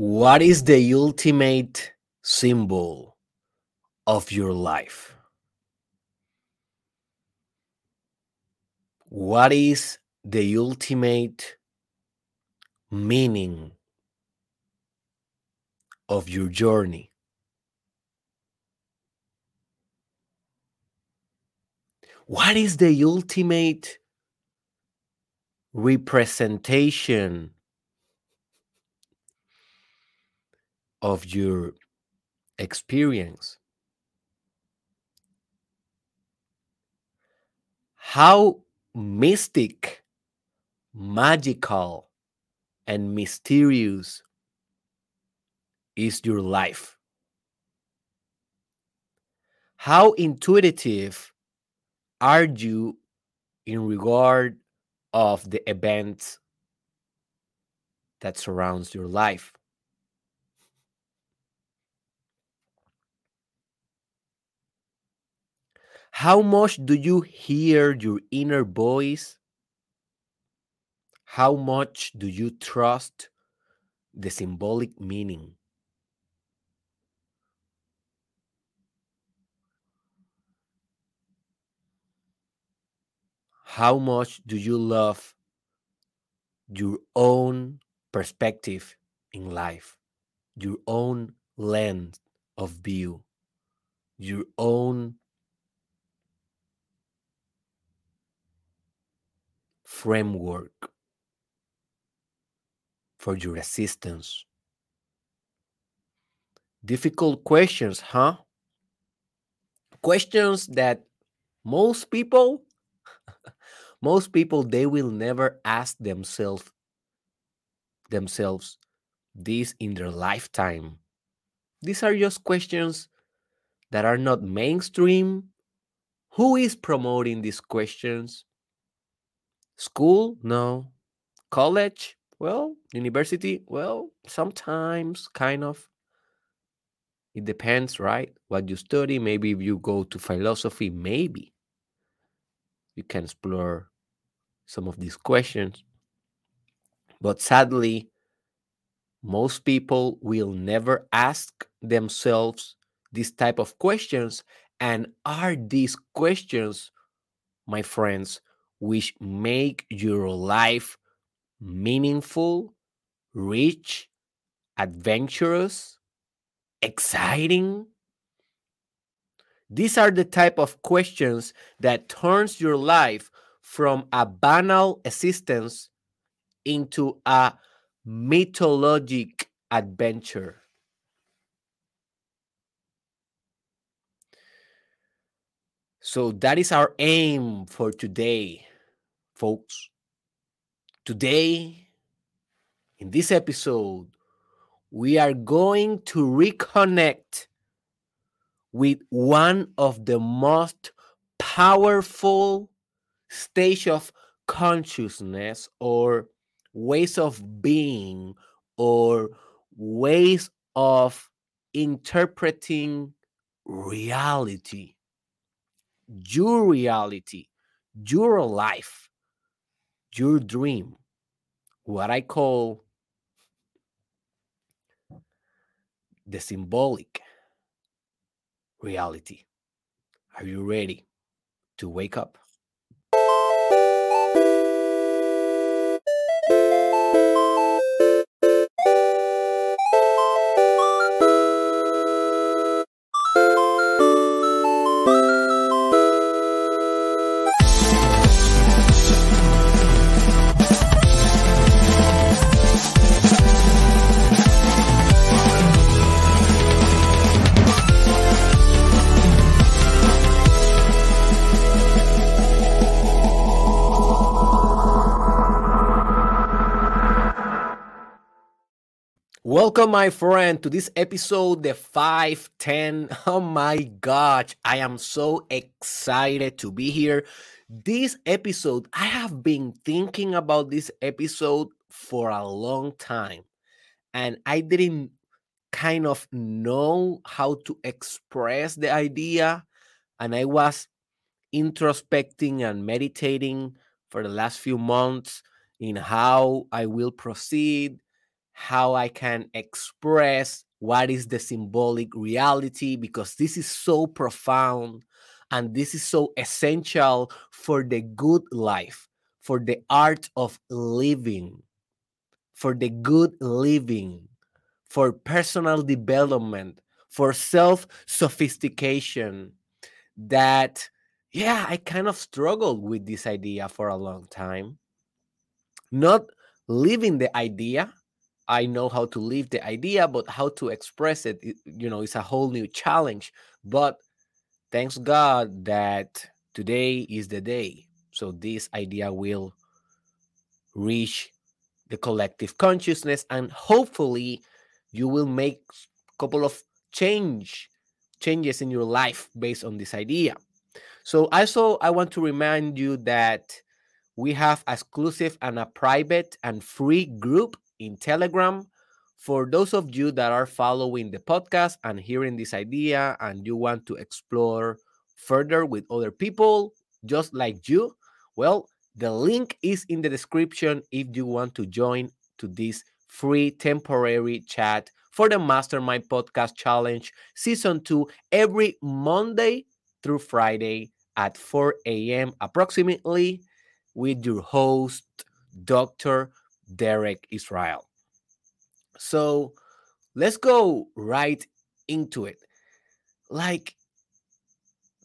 What is the ultimate symbol of your life? What is the ultimate meaning of your journey? What is the ultimate representation of your experience. How mystic, magical, and mysterious is your life? How intuitive are you in regard of the events that surrounds your life? How much do you hear your inner voice? How much do you trust the symbolic meaning? How much do you love your own perspective in life, your own lens of view, your own framework for your assistance. Difficult questions, huh? Questions that most people most people they will never ask themselves themselves this in their lifetime. These are just questions that are not mainstream. Who is promoting these questions? School? No. College? Well, university? Well, sometimes, kind of. It depends, right? What you study. Maybe if you go to philosophy, maybe you can explore some of these questions. But sadly, most people will never ask themselves this type of questions. And are these questions, my friends, which make your life meaningful, rich, adventurous, exciting? These are the type of questions that turns your life from a banal existence into a mythologic adventure. So that is our aim for today folks. Today, in this episode, we are going to reconnect with one of the most powerful stage of consciousness or ways of being or ways of interpreting reality your reality your life your dream, what I call the symbolic reality. Are you ready to wake up? Welcome, my friend, to this episode, the 510. Oh my gosh, I am so excited to be here. This episode, I have been thinking about this episode for a long time, and I didn't kind of know how to express the idea. And I was introspecting and meditating for the last few months in how I will proceed how I can express what is the symbolic reality because this is so profound and this is so essential for the good life, for the art of living, for the good living, for personal development, for self sophistication. That, yeah, I kind of struggled with this idea for a long time. Not living the idea, I know how to live the idea, but how to express it, you know, it's a whole new challenge. But thanks God that today is the day. So this idea will reach the collective consciousness and hopefully you will make a couple of change changes in your life based on this idea. So also I want to remind you that we have exclusive and a private and free group in Telegram. For those of you that are following the podcast and hearing this idea and you want to explore further with other people just like you, well, the link is in the description if you want to join to this free temporary chat for the Mastermind Podcast Challenge Season 2 every Monday through Friday at 4 a.m. approximately with your host, Dr. Derek Israel. So let's go right into it. Like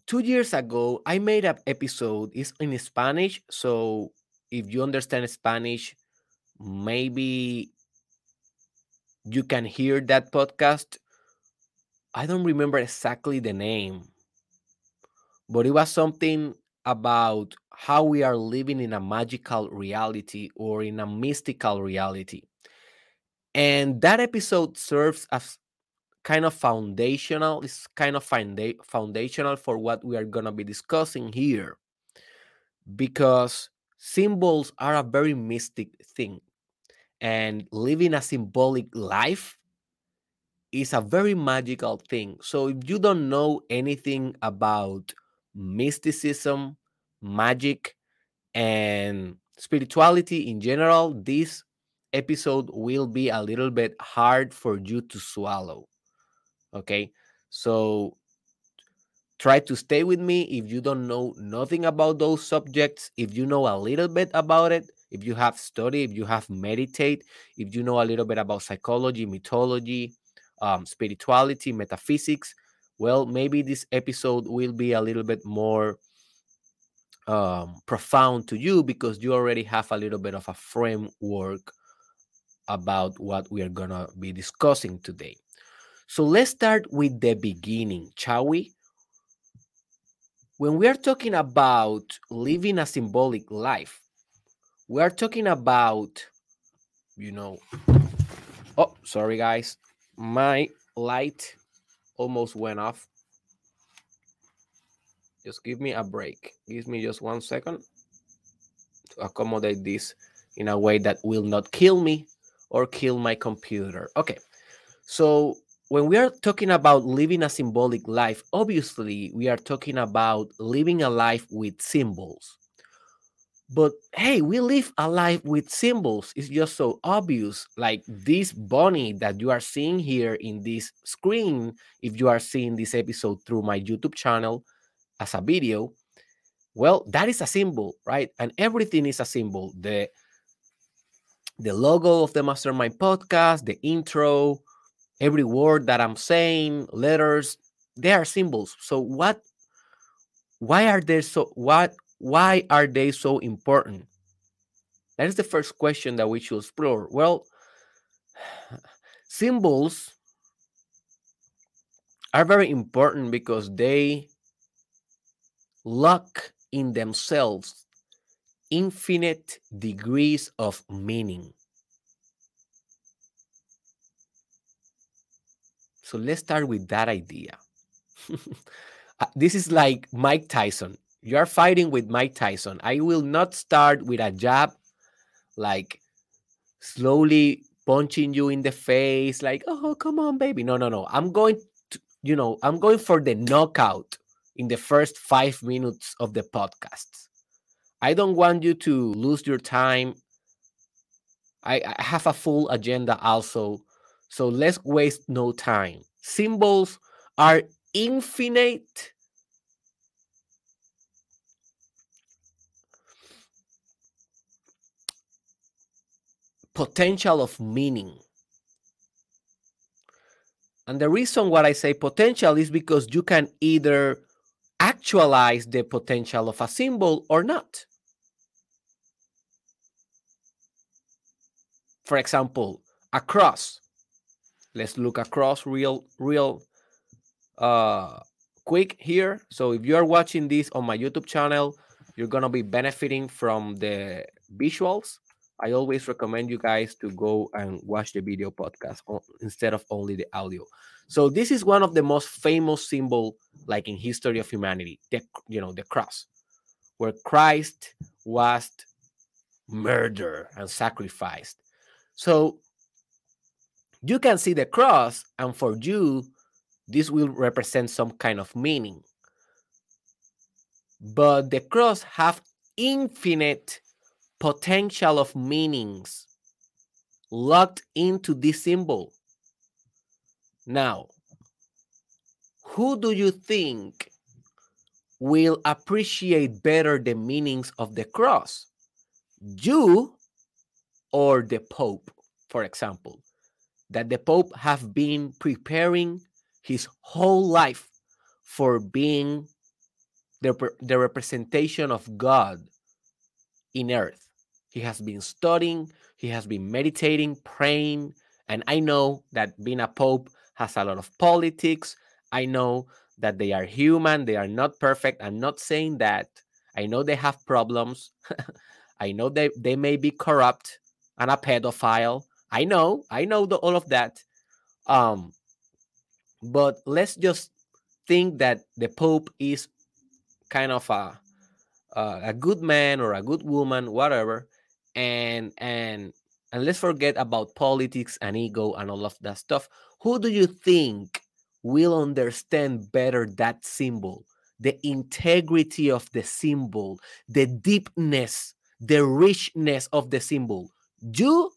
two years ago, I made an episode. It's in Spanish. So if you understand Spanish, maybe you can hear that podcast. I don't remember exactly the name, but it was something about how we are living in a magical reality or in a mystical reality. And that episode serves as kind of foundational, it's kind of foundational for what we are going to be discussing here. Because symbols are a very mystic thing. And living a symbolic life is a very magical thing. So if you don't know anything about mysticism, magic, and spirituality in general, this episode will be a little bit hard for you to swallow. Okay, so try to stay with me if you don't know nothing about those subjects. If you know a little bit about it, if you have studied, if you have meditate, if you know a little bit about psychology, mythology, um, spirituality, metaphysics, well, maybe this episode will be a little bit more um, profound to you because you already have a little bit of a framework about what we are going to be discussing today. So let's start with the beginning, shall we? When we are talking about living a symbolic life, we are talking about, you know, oh, sorry, guys, my light almost went off. Just give me a break. Give me just one second to accommodate this in a way that will not kill me or kill my computer. Okay. So when we are talking about living a symbolic life, obviously we are talking about living a life with symbols. But hey, we live a life with symbols. It's just so obvious. Like this bunny that you are seeing here in this screen, if you are seeing this episode through my YouTube channel as a video, well, that is a symbol, right? And everything is a symbol. The the logo of the Mastermind podcast, the intro, every word that I'm saying, letters, they are symbols. So what why are they so what why are they so important? That is the first question that we should explore. Well, symbols are very important because they lock in themselves infinite degrees of meaning. So let's start with that idea. Uh, this is like Mike Tyson. You are fighting with Mike Tyson. I will not start with a jab, like slowly punching you in the face, like, oh, come on, baby. No, no, no. I'm going to, you know, I'm going for the knockout in the first five minutes of the podcast. I don't want you to lose your time I, I have a full agenda also. So let's waste no time. Symbols are infinite potential of meaning. And the reason why I say potential is because you can either actualize the potential of a symbol or not. For example, a cross. Let's look across real, real uh, quick here. So if you are watching this on my YouTube channel, you're gonna be benefiting from the visuals. I always recommend you guys to go and watch the video podcast instead of only the audio. So this is one of the most famous symbol like in history of humanity, the you know, the cross, where Christ was murdered and sacrificed. So you can see the cross, and for you, this will represent some kind of meaning. But the cross have infinite potential of meanings locked into this symbol. Now, who do you think will appreciate better the meanings of the cross? You or the Pope, for example, that the Pope have been preparing his whole life for being the, the representation of God in earth. He has been studying, he has been meditating, praying, and I know that being a pope has a lot of politics. I know that they are human, they are not perfect. I'm not saying that. I know they have problems. I know they, they may be corrupt and a pedophile. I know, I know the, all of that. Um, but let's just think that the Pope is kind of a uh, a good man or a good woman, whatever, and and and let's forget about politics and ego and all of that stuff. Who do you think will understand better that symbol, the integrity of the symbol, the deepness, the richness of the symbol? You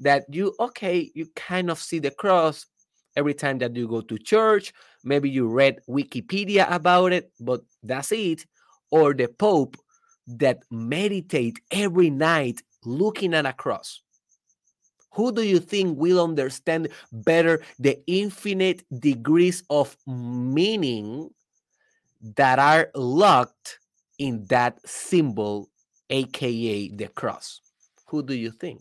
that you okay, you kind of see the cross every time that you go to church. Maybe you read Wikipedia about it, but that's it. Or the Pope that meditate every night looking at a cross. Who do you think will understand better the infinite degrees of meaning that are locked in that symbol, aka the cross? Who do you think?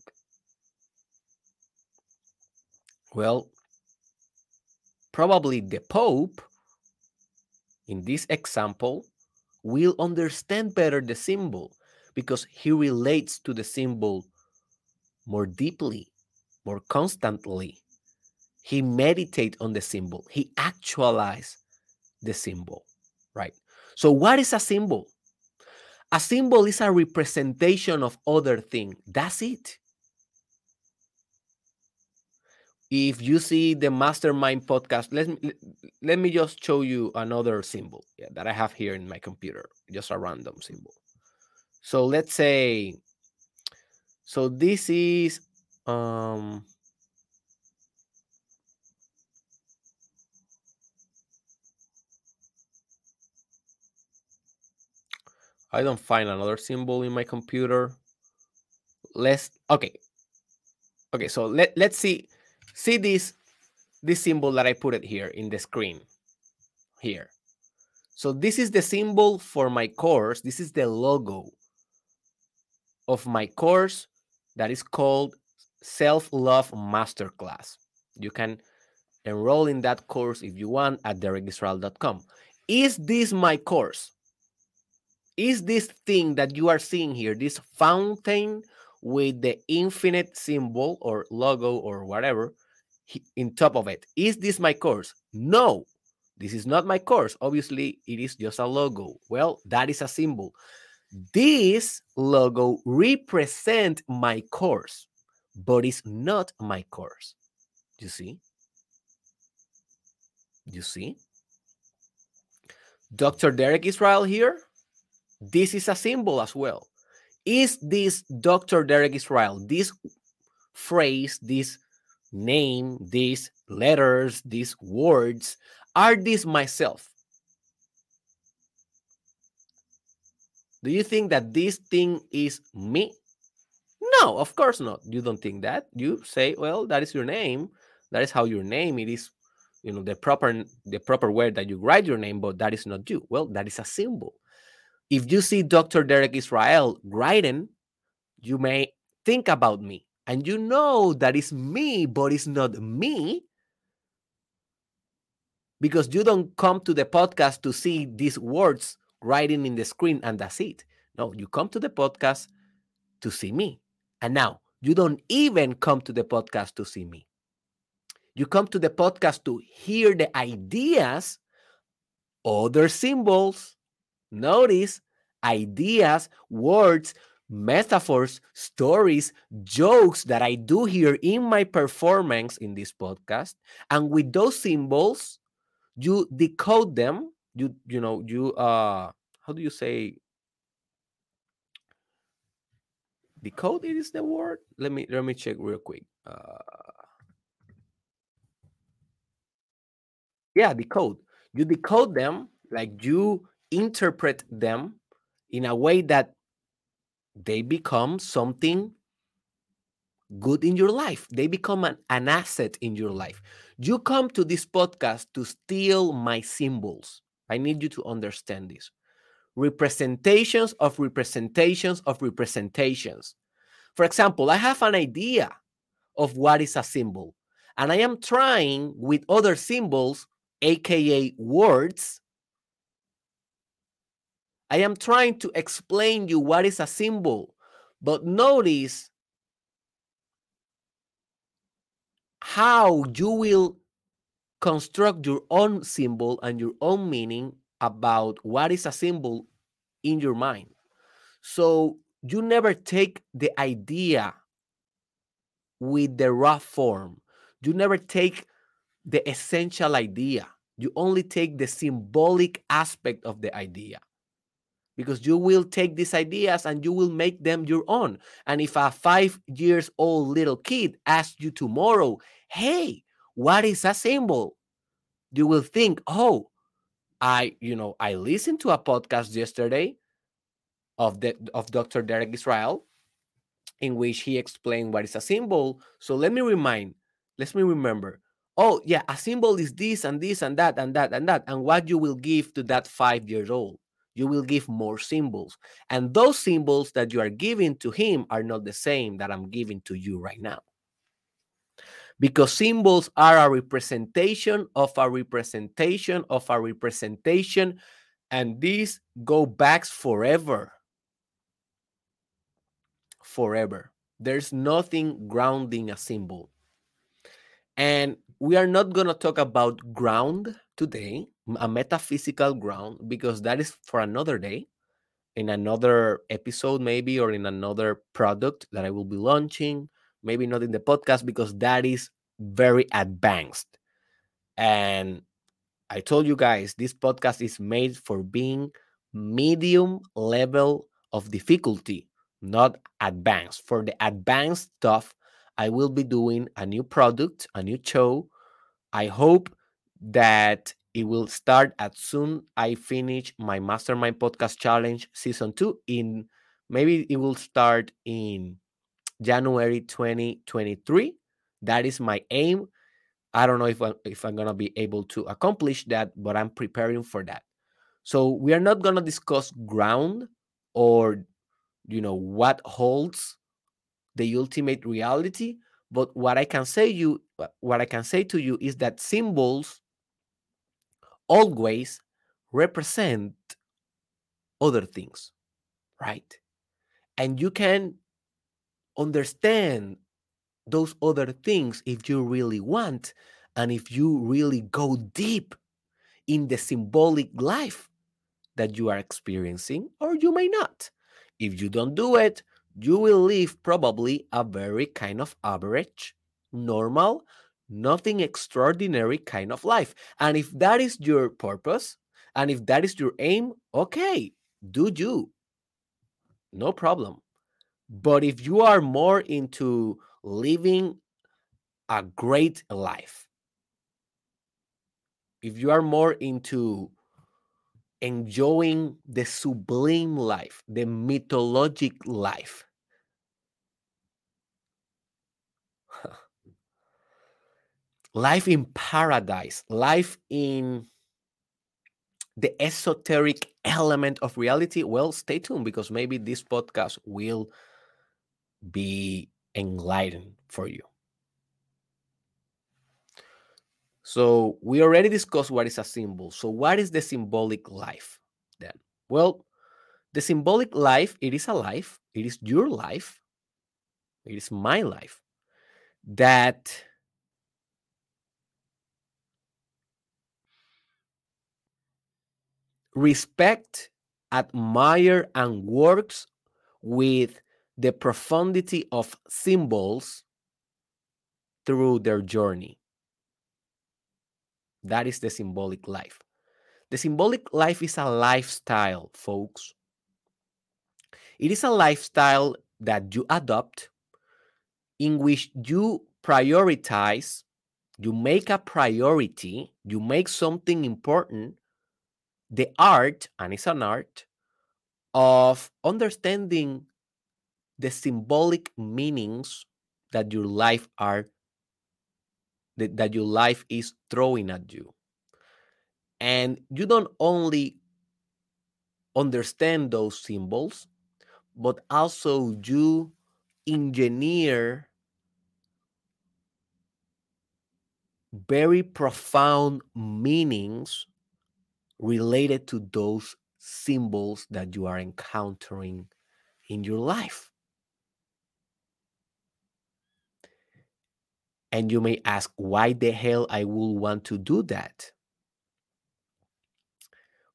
Well, probably the Pope, in this example, will understand better the symbol because he relates to the symbol more deeply, more constantly. He meditate on the symbol. He actualize the symbol, right? So what is a symbol? A symbol is a representation of other thing. That's it. if you see the mastermind podcast let me let me just show you another symbol that i have here in my computer just a random symbol so let's say so this is um I don't find another symbol in my computer. Let's okay. Okay, so let, let's see see this this symbol that I put it here in the screen here. So this is the symbol for my course. This is the logo of my course that is called Self-Love Masterclass. You can enroll in that course if you want at derekisrael.com. Is this my course? Is this thing that you are seeing here, this fountain with the infinite symbol or logo or whatever, in top of it. Is this my course? No, this is not my course. Obviously, it is just a logo. Well, that is a symbol. This logo represent my course, but it's not my course. You see? You see? Dr. Derek Israel here. This is a symbol as well. Is this Dr. Derek Israel, this phrase, this name, these letters, these words, are these myself? Do you think that this thing is me? No, of course not. You don't think that. You say, well, that is your name. That is how your name it is, you know, the proper the proper way that you write your name, but that is not you. Well, that is a symbol. If you see Dr. Derek Israel writing, you may think about me and you know that it's me, but it's not me because you don't come to the podcast to see these words writing in the screen and that's it. No, you come to the podcast to see me. And now you don't even come to the podcast to see me. You come to the podcast to hear the ideas, other symbols, notice ideas, words, metaphors, stories, jokes that I do here in my performance in this podcast. And with those symbols, you decode them. You you know you uh how do you say decode it is the word. Let me let me check real quick uh yeah decode you decode them like you interpret them in a way that they become something good in your life. They become an, an asset in your life. You come to this podcast to steal my symbols. I need you to understand this representations of representations of representations. For example, I have an idea of what is a symbol, and I am trying with other symbols, aka words. I am trying to explain you what is a symbol, but notice how you will construct your own symbol and your own meaning about what is a symbol in your mind. So you never take the idea with the raw form. You never take the essential idea. You only take the symbolic aspect of the idea. Because you will take these ideas and you will make them your own. And if a five years old little kid asks you tomorrow, hey, what is a symbol? You will think, oh, I, you know, I listened to a podcast yesterday of the of Dr. Derek Israel, in which he explained what is a symbol. So let me remind, let me remember. Oh, yeah, a symbol is this and this and that and that and that. And what you will give to that five years old, you will give more symbols. And those symbols that you are giving to him are not the same that I'm giving to you right now because symbols are a representation of a representation of a representation and these go back forever. Forever. There's nothing grounding a symbol. And we are not going to talk about ground today a metaphysical ground because that is for another day in another episode maybe or in another product that i will be launching maybe not in the podcast because that is very advanced. And I told you guys, this podcast is made for being medium level of difficulty, not advanced. For the advanced stuff, I will be doing a new product, a new show. I hope that it will start as soon I finish my Mastermind Podcast Challenge season two. In maybe it will start in January 2023. That is my aim. I don't know if, I, if I'm going to be able to accomplish that, but I'm preparing for that. So we are not going to discuss ground or, you know, what holds the ultimate reality. But what I can say you, what I can say to you is that symbols always represent other things, right? And you can understand those other things if you really want and if you really go deep in the symbolic life that you are experiencing, or you may not. If you don't do it, you will live probably a very kind of average, normal, nothing extraordinary kind of life. And if that is your purpose, and if that is your aim, okay, do you. No problem. But if you are more into living a great life. If you are more into enjoying the sublime life, the mythologic life, life in paradise, life in the esoteric element of reality, well, stay tuned because maybe this podcast will be enlightened for you. So, we already discussed what is a symbol. So, what is the symbolic life then? Well, the symbolic life, it is a life, it is your life, it is my life that respect, admire, and works with the profundity of symbols through their journey. That is the symbolic life. The symbolic life is a lifestyle, folks. It is a lifestyle that you adopt in which you prioritize, you make a priority, you make something important the art, and it's an art, of understanding the symbolic meanings that your life are that, that your life is throwing at you. And you don't only understand those symbols, but also you engineer very profound meanings related to those symbols that you are encountering in your life. And you may ask, why the hell I will want to do that?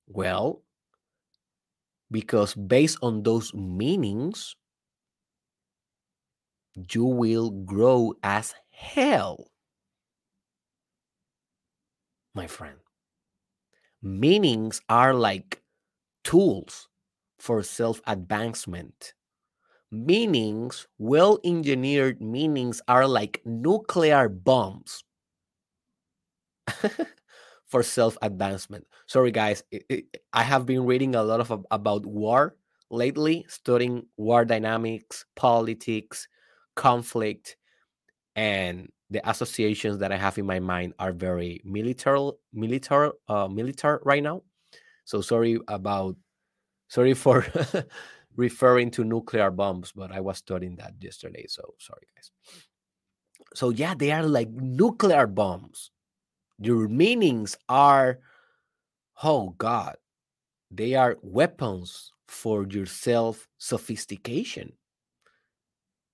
Well, because based on those meanings, you will grow as hell, my friend meanings are like tools for self advancement. Meanings, well engineered meanings, are like nuclear bombs for self advancement. Sorry, guys, it, it, I have been reading a lot of about war lately, studying war dynamics, politics, conflict, and the associations that I have in my mind are very military, military, uh, military right now. So sorry about, sorry for referring to nuclear bombs, but I was studying that yesterday. So sorry, guys. So yeah, they are like nuclear bombs. Your meanings are, oh God, they are weapons for your self sophistication.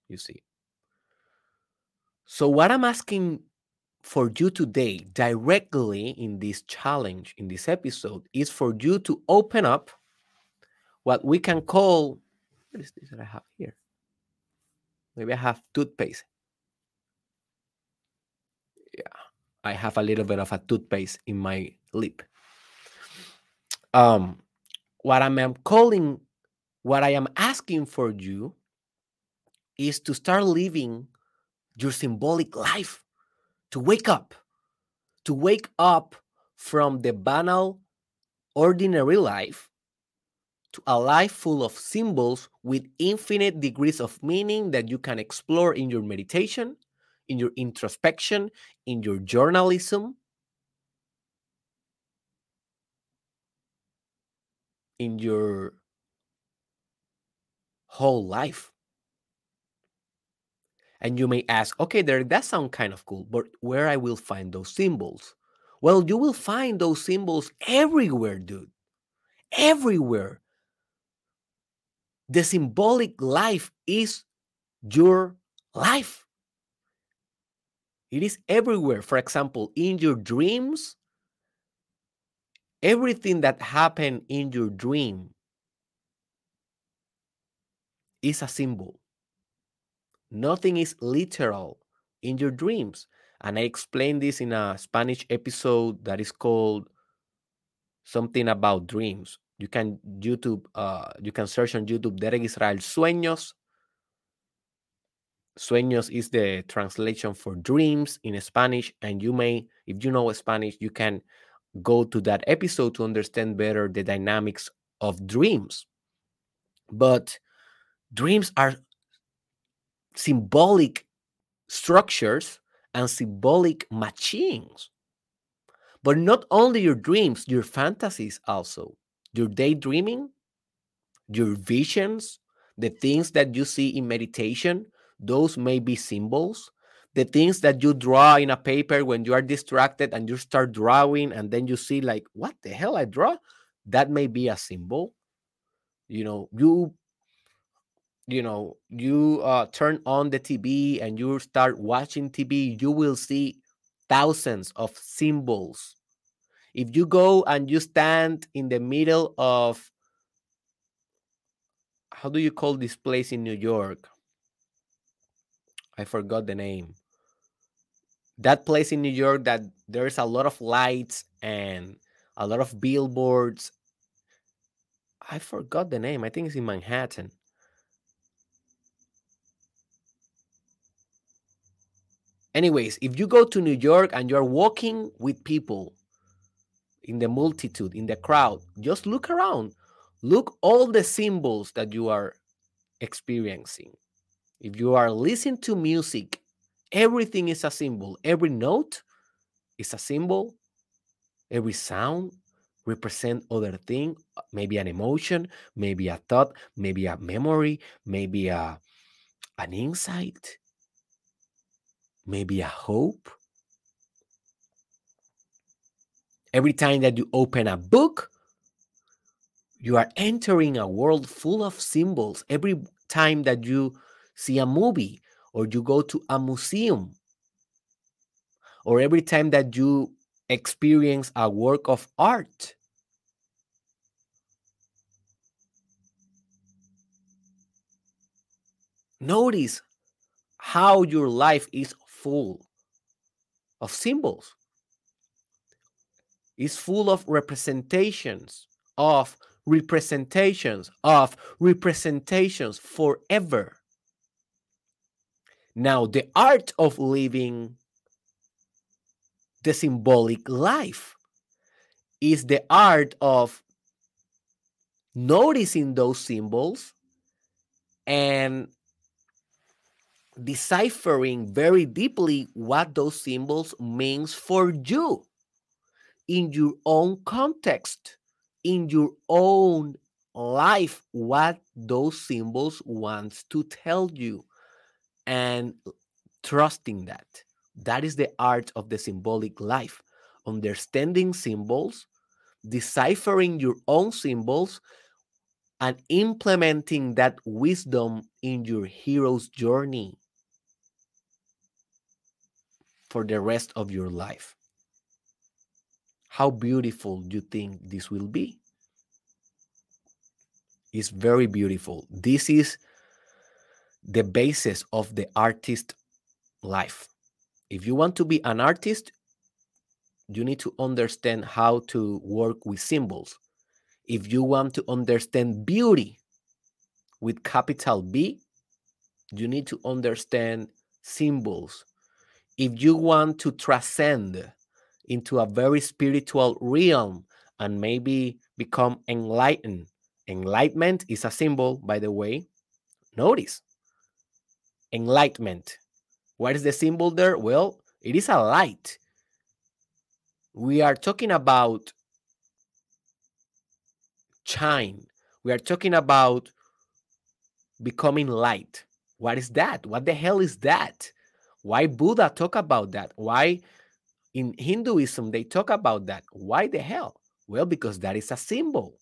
You see. So, what I'm asking for you today, directly in this challenge, in this episode, is for you to open up what we can call what is this that I have here? Maybe I have toothpaste. Yeah, I have a little bit of a toothpaste in my lip. Um, what I'm calling, what I am asking for you is to start living your symbolic life, to wake up, to wake up from the banal, ordinary life to a life full of symbols with infinite degrees of meaning that you can explore in your meditation, in your introspection, in your journalism, in your whole life. And you may ask, okay, there that sounds kind of cool, but where I will find those symbols? Well, you will find those symbols everywhere, dude. Everywhere. The symbolic life is your life. It is everywhere. For example, in your dreams, everything that happened in your dream is a symbol. Nothing is literal in your dreams. And I explained this in a Spanish episode that is called something about dreams. You can YouTube, uh, you can search on YouTube Derek Israel Sueños. Sueños is the translation for dreams in Spanish. And you may, if you know Spanish, you can go to that episode to understand better the dynamics of dreams. But dreams are symbolic structures and symbolic machines. But not only your dreams, your fantasies also, your daydreaming, your visions, the things that you see in meditation, those may be symbols. The things that you draw in a paper when you are distracted and you start drawing, and then you see, like, what the hell I draw? That may be a symbol. You know, you you know you uh, turn on the tv and you start watching tv you will see thousands of symbols if you go and you stand in the middle of how do you call this place in new york? I forgot the name. That place in new york that there's a lot of lights and a lot of billboards. I forgot the name. I think it's in manhattan. Anyways if you go to new york and you're walking with people in the multitude in the crowd. Just look around. Look all the symbols that you are experiencing. If you are listening to music everything is a symbol. Every note is a symbol. Every sound represent other thing maybe an emotion maybe a thought maybe a memory maybe a an insight maybe a hope. Every time that you open a book, you are entering a world full of symbols. Every time that you see a movie or you go to a museum, or every time that you experience a work of art, notice how your life is full of symbols. It's full of representations of representations of representations forever. Now, the art of living the symbolic life is the art of noticing those symbols and deciphering very deeply what those symbols means for you in your own context in your own life what those symbols wants to tell you. And trusting that. That is the art of the symbolic life. Understanding symbols deciphering your own symbols and implementing that wisdom in your hero's journey for the rest of your life. How beautiful do you think this will be? It's very beautiful. This is the basis of the artist life. If you want to be an artist, you need to understand how to work with symbols. If you want to understand beauty with capital B, you need to understand symbols if you want to transcend into a very spiritual realm and maybe become enlightened, enlightenment is a symbol, by the way. Notice enlightenment. What is the symbol there? Well, it is a light. We are talking about shine. We are talking about becoming light. What is that? What the hell is that? Why Buddha talk about that? Why in Hinduism they talk about that? Why the hell? Well, because that is a symbol.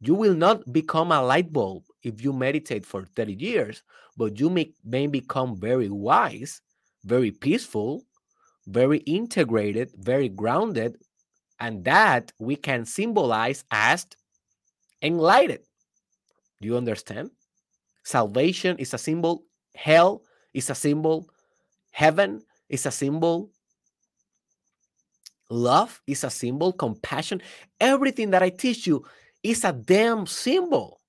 You will not become a light bulb if you meditate for 30 years, but you may, may become very wise, very peaceful, very integrated, very grounded, and that we can symbolize as enlightened. Do you understand? Salvation is a symbol, hell is a symbol, Heaven is a symbol. Love is a symbol. Compassion. Everything that I teach you is a damn symbol.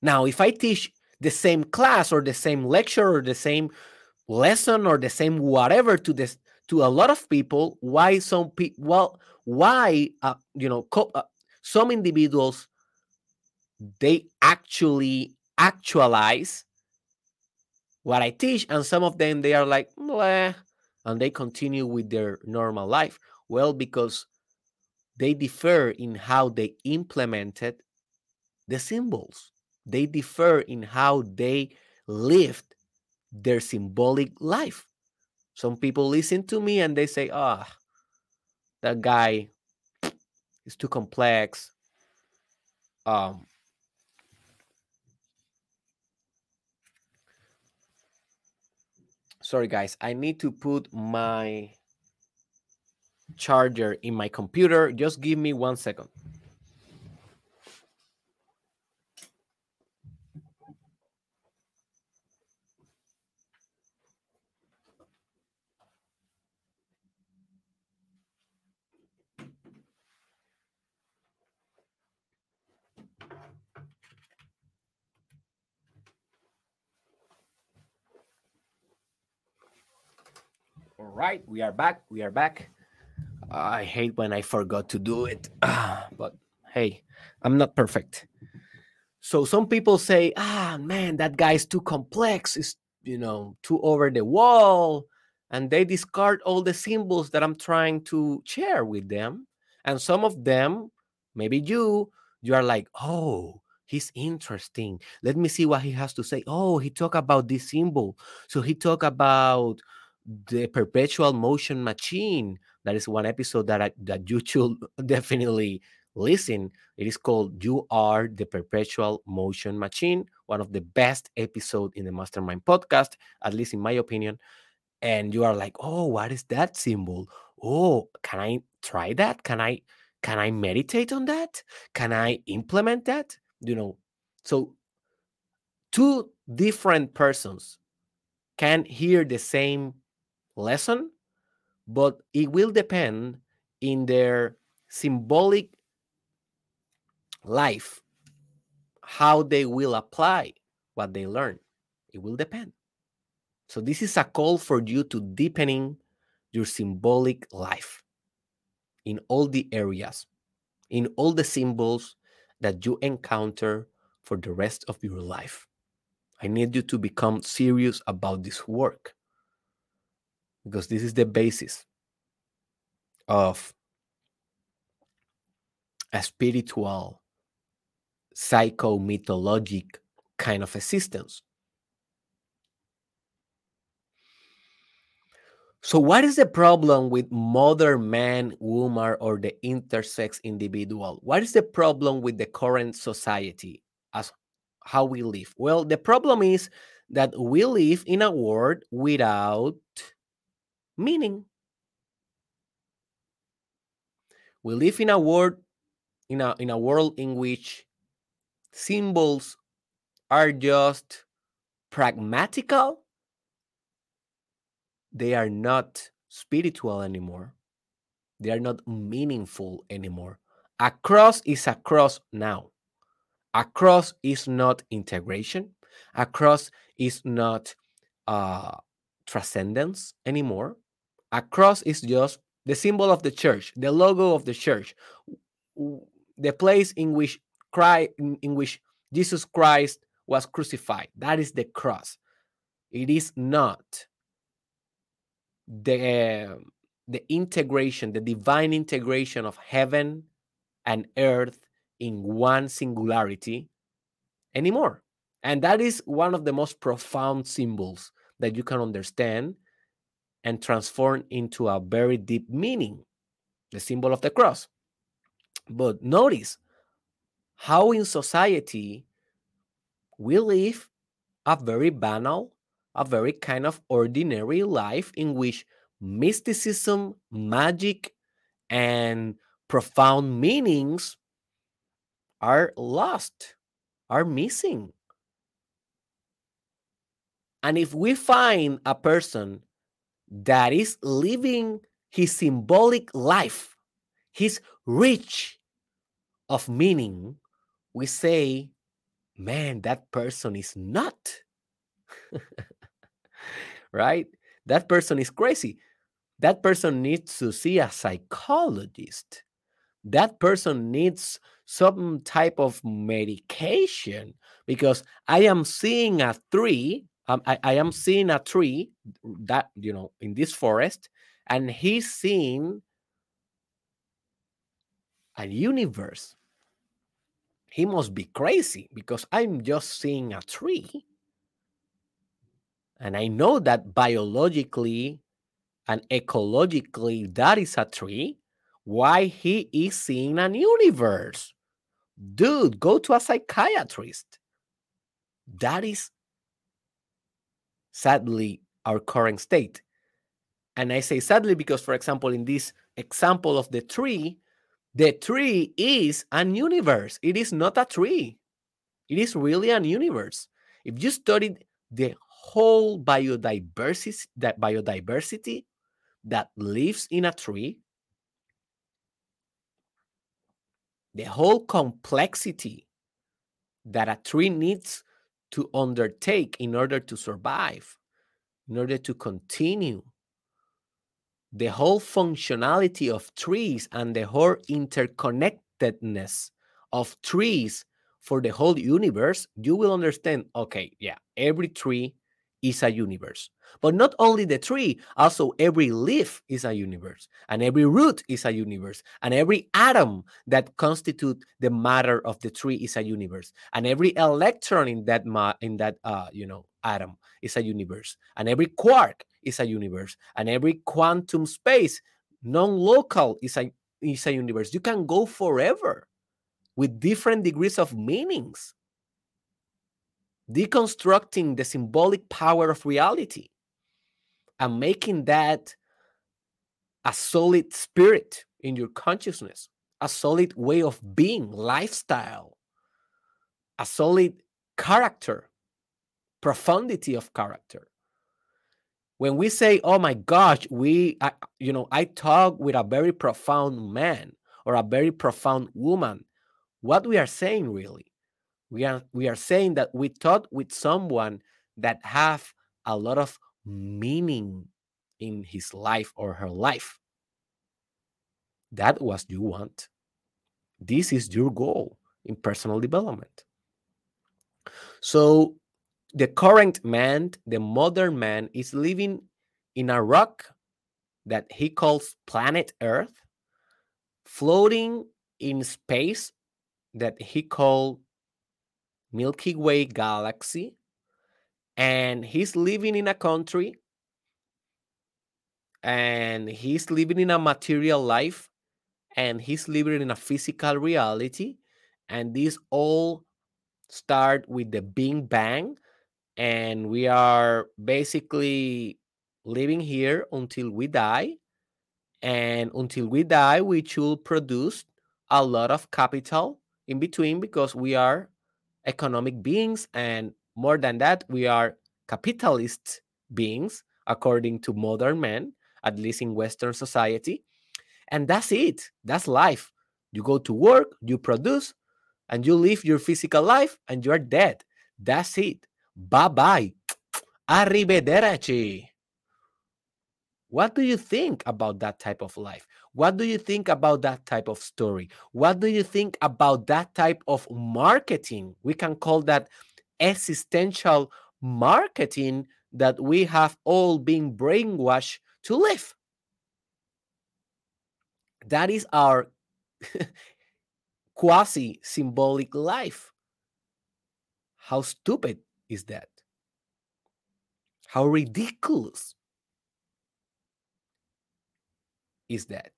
Now, if I teach the same class or the same lecture or the same lesson or the same whatever to this to a lot of people, why some people well why uh, you know uh, some individuals they actually actualize what I teach, and some of them they are like, Bleh, and they continue with their normal life. Well, because they differ in how they implemented the symbols. They differ in how they lived their symbolic life. Some people listen to me and they say, ah, oh, that guy is too complex. Um, sorry guys, I need to put my charger in my computer. Just give me one second. Right, we are back. We are back. I hate when I forgot to do it, but hey, I'm not perfect. So some people say, "Ah, man, that guy's too complex. Is you know too over the wall," and they discard all the symbols that I'm trying to share with them. And some of them, maybe you, you are like, "Oh, he's interesting. Let me see what he has to say." Oh, he talk about this symbol. So he talk about the perpetual motion machine that is one episode that I, that you should definitely listen. It is called you are the perpetual motion machine one of the best episode in the mastermind podcast at least in my opinion. And you are like oh what is that symbol? Oh can i try that? Can i can i meditate on that? Can i implement that? You know so two different persons can hear the same lesson, but it will depend in their symbolic life how they will apply what they learn. It will depend. So this is a call for you to deepening your symbolic life in all the areas, in all the symbols that you encounter for the rest of your life. I need you to become serious about this work because this is the basis of a spiritual psycho mythologic kind of existence. So, what is the problem with mother, man, woman, or the intersex individual? What is the problem with the current society as how we live? Well, the problem is that we live in a world without meaning. We live in a world in a in a world in which symbols are just pragmatical. They are not spiritual anymore. They are not meaningful anymore. A cross is a cross now. A cross is not integration. A cross is not uh, transcendence anymore. A cross is just the symbol of the church, the logo of the church, the place in which Christ, in which Jesus Christ was crucified. That is the cross. It is not the um, the integration, the divine integration of heaven and earth in one singularity anymore. And that is one of the most profound symbols that you can understand and transform into a very deep meaning, the symbol of the cross. But notice how in society we live a very banal, a very kind of ordinary life in which mysticism, magic, and profound meanings are lost, are missing. And if we find a person that is living his symbolic life, he's rich of meaning, we say man, that person is not. right? That person is crazy. That person needs to see a psychologist. That person needs some type of medication because I am seeing a tree. Um, I, I am seeing a tree that, you know, in this forest, and he's seeing a universe. He must be crazy because I'm just seeing a tree. And I know that biologically and ecologically that is a tree. Why he is seeing an universe? Dude, go to a psychiatrist. That is sadly our current state. And I say sadly because, for example, in this example of the tree, the tree is an universe. It is not a tree. It is really an universe. If you studied the whole biodiversity, that biodiversity that lives in a tree, the whole complexity that a tree needs to undertake in order to survive, in order to continue, the whole functionality of trees and the whole interconnectedness of trees for the whole universe, you will understand okay, yeah, every tree is a universe. But not only the tree, also every leaf is a universe, and every root is a universe, and every atom that constitute the matter of the tree is a universe, and every electron in that ma- in that uh, you know atom is a universe, and every quark is a universe, and every quantum space non-local is a is a universe. You can go forever with different degrees of meanings deconstructing the symbolic power of reality and making that a solid spirit in your consciousness, a solid way of being, lifestyle, a solid character, profundity of character. When we say, "Oh my gosh, we," I, you know, I talk with a very profound man or a very profound woman, what we are saying really we are we are saying that we talk with someone that have a lot of meaning in his life or her life. That was you want. This is your goal in personal development. So the current man the modern man is living in a rock that he calls planet earth floating in space that he called Milky Way galaxy, and he's living in a country and he's living in a material life and he's living in a physical reality and this all start with the big bang and we are basically living here until we die and until we die we should produce a lot of capital in between because we are economic beings. And more than that, we are capitalist beings, according to modern men, at least in Western society. And that's it. That's life. You go to work, you produce, and you live your physical life, and you're dead. That's it. Bye bye. Arrivederci. What do you think about that type of life? What do you think about that type of story? What do you think about that type of marketing? We can call that existential marketing that we have all been brainwashed to live. That is our quasi symbolic life. How stupid is that? How ridiculous is that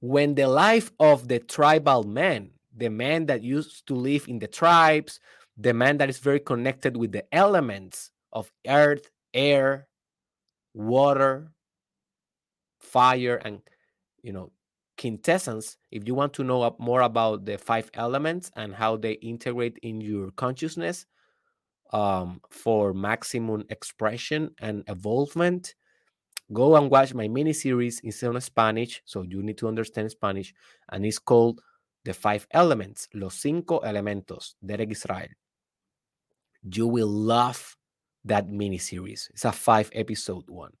when the life of the tribal man, the man that used to live in the tribes, the man that is very connected with the elements of earth, air, water, fire, and you know, quintessence. If you want to know more about the five elements and how they integrate in your consciousness um, for maximum expression and evolvement, go and watch my mini series. It's on Spanish, so you need to understand Spanish, and it's called The Five Elements, Los Cinco Elementos, Derek Israel. You will love that mini series. It's a five episode one.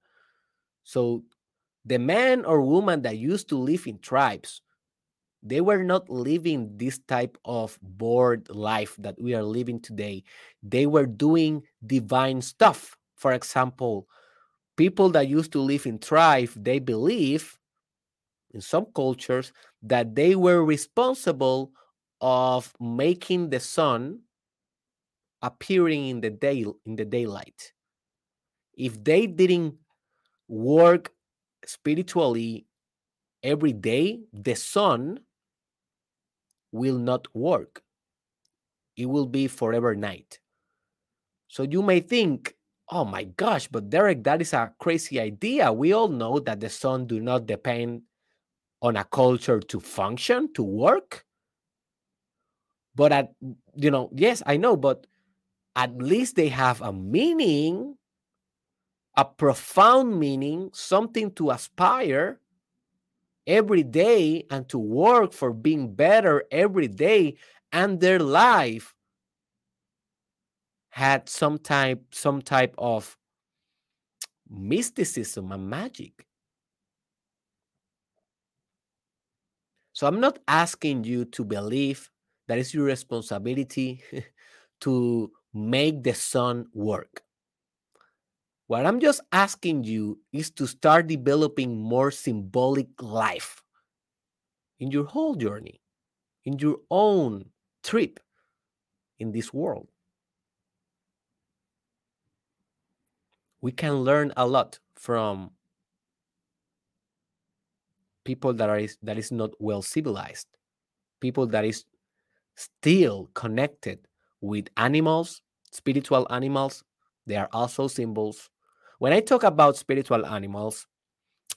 So, the man or woman that used to live in tribes, they were not living this type of bored life that we are living today. They were doing divine stuff. For example, people that used to live in tribe, they believe in some cultures that they were responsible of making the sun appearing in the day in the daylight. If they didn't work spiritually every day the sun will not work. It will be forever night. So you may think oh my gosh but derek that is a crazy idea. We all know that the sun do not depend on a culture to function to work. But at you know yes i know but at least they have a meaning, a profound meaning, something to aspire every day and to work for being better every day and their life had some type some type of mysticism and magic so i'm not asking you to believe that it's your responsibility to make the sun work. What I'm just asking you is to start developing more symbolic life in your whole journey, in your own trip in this world. We can learn a lot from people that are that is not well civilized, people that is still connected with animals spiritual animals, they are also symbols. When I talk about spiritual animals,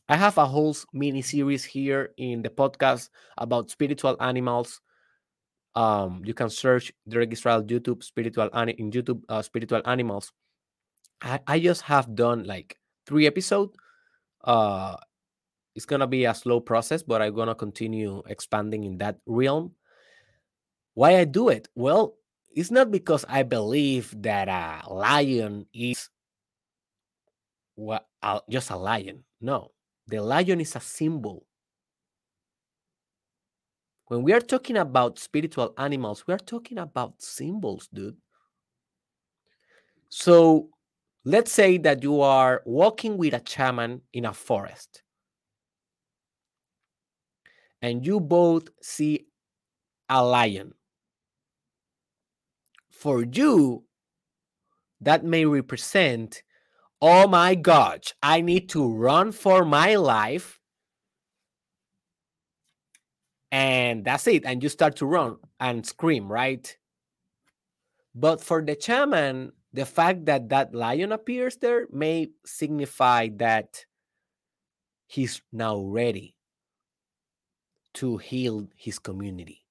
I have a whole mini series here in the podcast about spiritual animals. Um, you can search Derek Israel YouTube spiritual in YouTube uh, spiritual animals. I, I just have done like three episodes. Uh, it's gonna be a slow process, but I'm gonna continue expanding in that realm. Why I do it? Well, it's not because I believe that a lion is what uh, just a lion. No, the lion is a symbol. When we are talking about spiritual animals, we are talking about symbols, dude. So let's say that you are walking with a shaman in a forest and you both see a lion for you, that may represent, oh my gosh, I need to run for my life. And that's it. And you start to run and scream, right? But for the shaman, the fact that that lion appears there may signify that he's now ready to heal his community.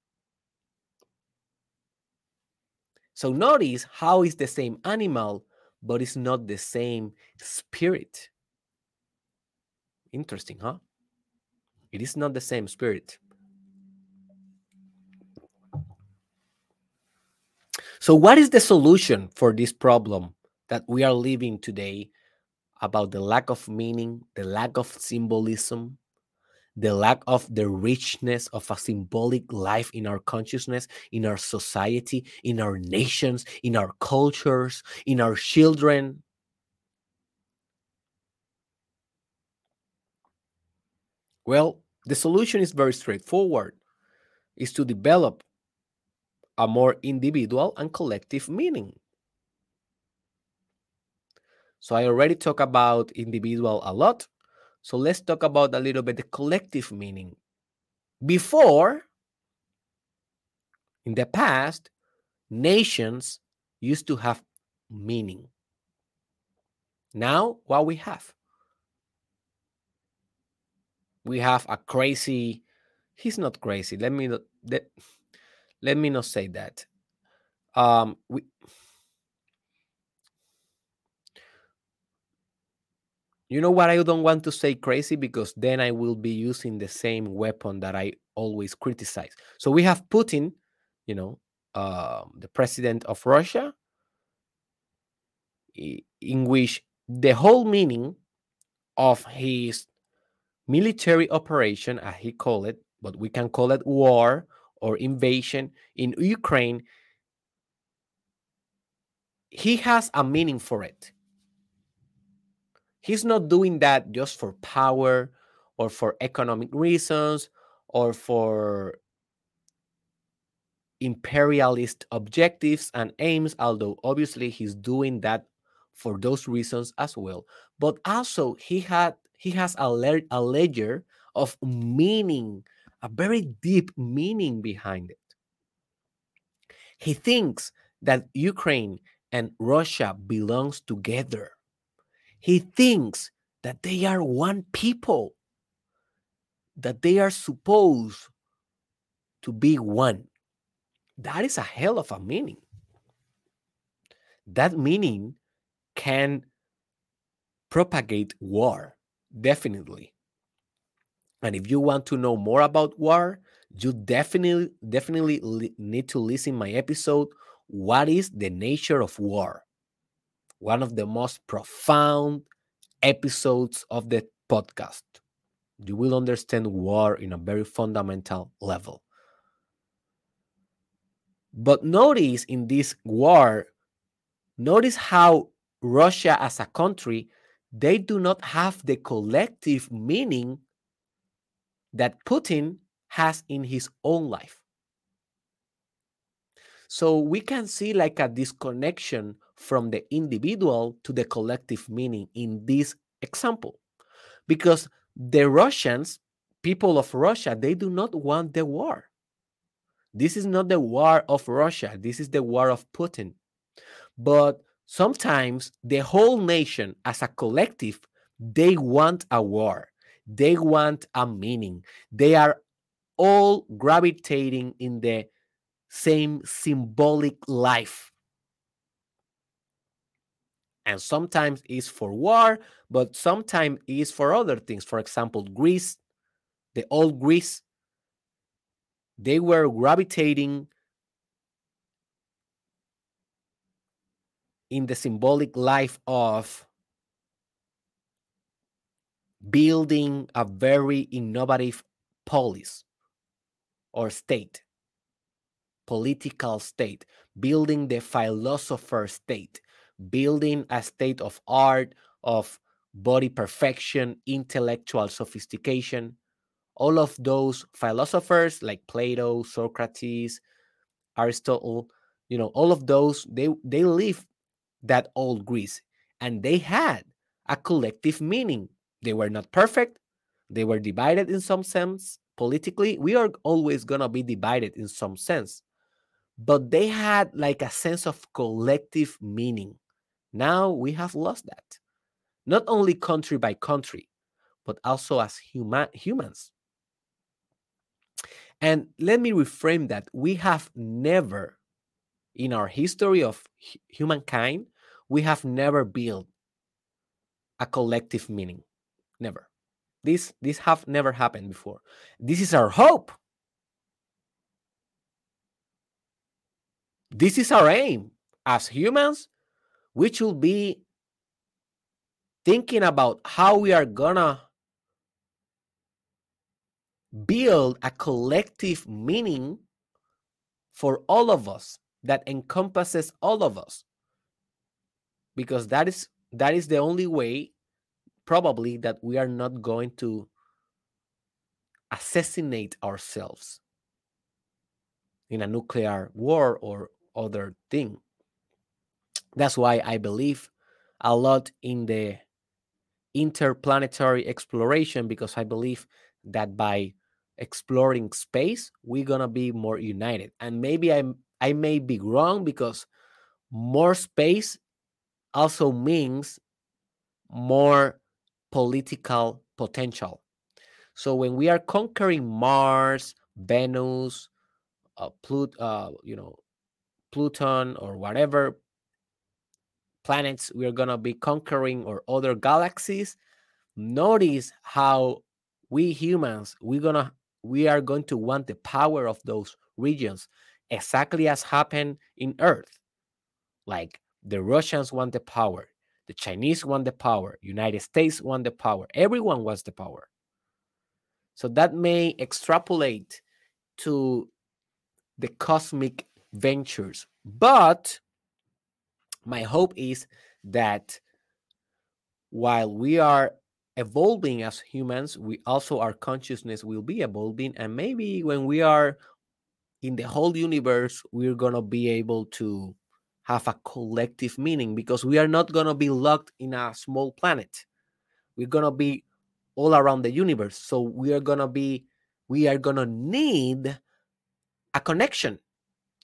So notice how it's the same animal, but it's not the same spirit. Interesting, huh? It is not the same spirit. So, what is the solution for this problem that we are living today about the lack of meaning, the lack of symbolism, the lack of the richness of a symbolic life in our consciousness, in our society, in our nations, in our cultures, in our children. Well, the solution is very straightforward is to develop a more individual and collective meaning. So I already talked about individual a lot. So let's talk about a little bit the collective meaning. Before, in the past, nations used to have meaning. Now, what we have? We have a crazy, he's not crazy. Let me let me not say that. Um, we you know what? I don't want to say crazy because then I will be using the same weapon that I always criticize. So we have Putin, you know, uh, the president of Russia, in which the whole meaning of his military operation, as he called it, but we can call it war or invasion in Ukraine, he has a meaning for it. He's not doing that just for power or for economic reasons or for imperialist objectives and aims, although obviously he's doing that for those reasons as well. But also he had he has a, le- a ledger of meaning, a very deep meaning behind it. He thinks that Ukraine and Russia belongs together. He thinks that they are one people, that they are supposed to be one. That is a hell of a meaning. That meaning can propagate war, definitely. And if you want to know more about war, you definitely definitely need to listen my episode what is the nature of war? One of the most profound episodes of the podcast. You will understand war in a very fundamental level. But notice in this war notice how russia as a country they do not have the collective meaning that putin has in his own life so we can see like a disconnection from the individual to the collective meaning in this example. Because the Russians, people of Russia, they do not want the war. This is not the war of Russia, this is the war of Putin. But sometimes the whole nation, as a collective, they want a war. They want a meaning. They are all gravitating in the same symbolic life. And sometimes is for war, but sometimes is for other things. For example, Greece, the old Greece, they were gravitating in the symbolic life of building a very innovative polis or state political state, building the philosopher state, building a state of art, of body perfection, intellectual sophistication. All of those philosophers like Plato, Socrates, Aristotle, you know, all of those, they, they live that old Greece and they had a collective meaning. They were not perfect, they were divided in some sense politically. We are always going to be divided in some sense but they had like a sense of collective meaning. Now we have lost that, not only country by country, but also as human humans. And let me reframe that. We have never, in our history of humankind, we have never built a collective meaning. Never. This this have never happened before. This is our hope This is our aim. As humans, we should be thinking about how we are gonna build a collective meaning for all of us that encompasses all of us because that is that is the only way probably that we are not going to assassinate ourselves in a nuclear war or other thing. That's why I believe a lot in the interplanetary exploration because I believe that by exploring space, we're gonna be more united. And maybe I I may be wrong because more space also means more political potential. So when we are conquering Mars, Venus, uh, Plut, uh, you know, Pluton or whatever planets we're gonna be conquering or other galaxies, notice how we humans we're gonna we are going to want the power of those regions exactly as happened in earth like the russians want the power the chinese won the power united states won the power everyone wants the power. So that may extrapolate to the cosmic ventures but my hope is that while we are evolving as humans, we also our consciousness will be evolving, and maybe when we are in the whole universe, we're gonna be able to have a collective meaning because we are not gonna be locked in a small planet. We're gonna be all around the universe. So we are gonna be, we are gonna need a connection,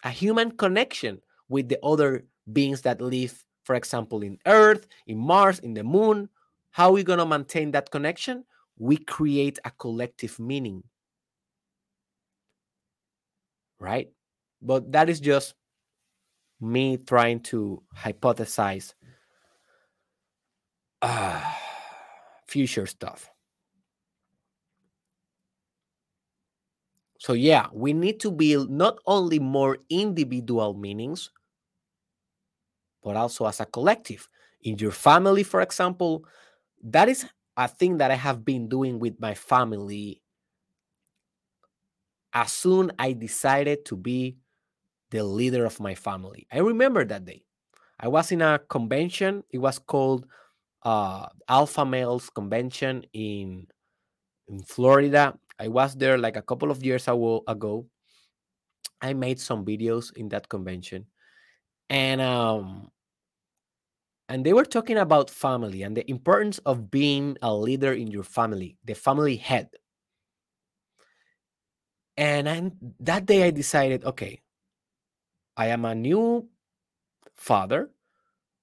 a human connection with the other beings that live, for example, in Earth, in Mars, in the moon, how are we going to maintain that connection? We create a collective meaning. Right? But that is just me trying to hypothesize uh, future stuff. So, yeah, we need to build not only more individual meanings, but also as a collective. In your family, for example, that is a thing that I have been doing with my family. As soon I decided to be the leader of my family. I remember that day. I was in a convention. It was called uh, Alpha Males Convention in in Florida. I was there like a couple of years ago. I made some videos in that convention, and um, and they were talking about family and the importance of being a leader in your family, the family head. And I, that day I decided, okay, I am a new father.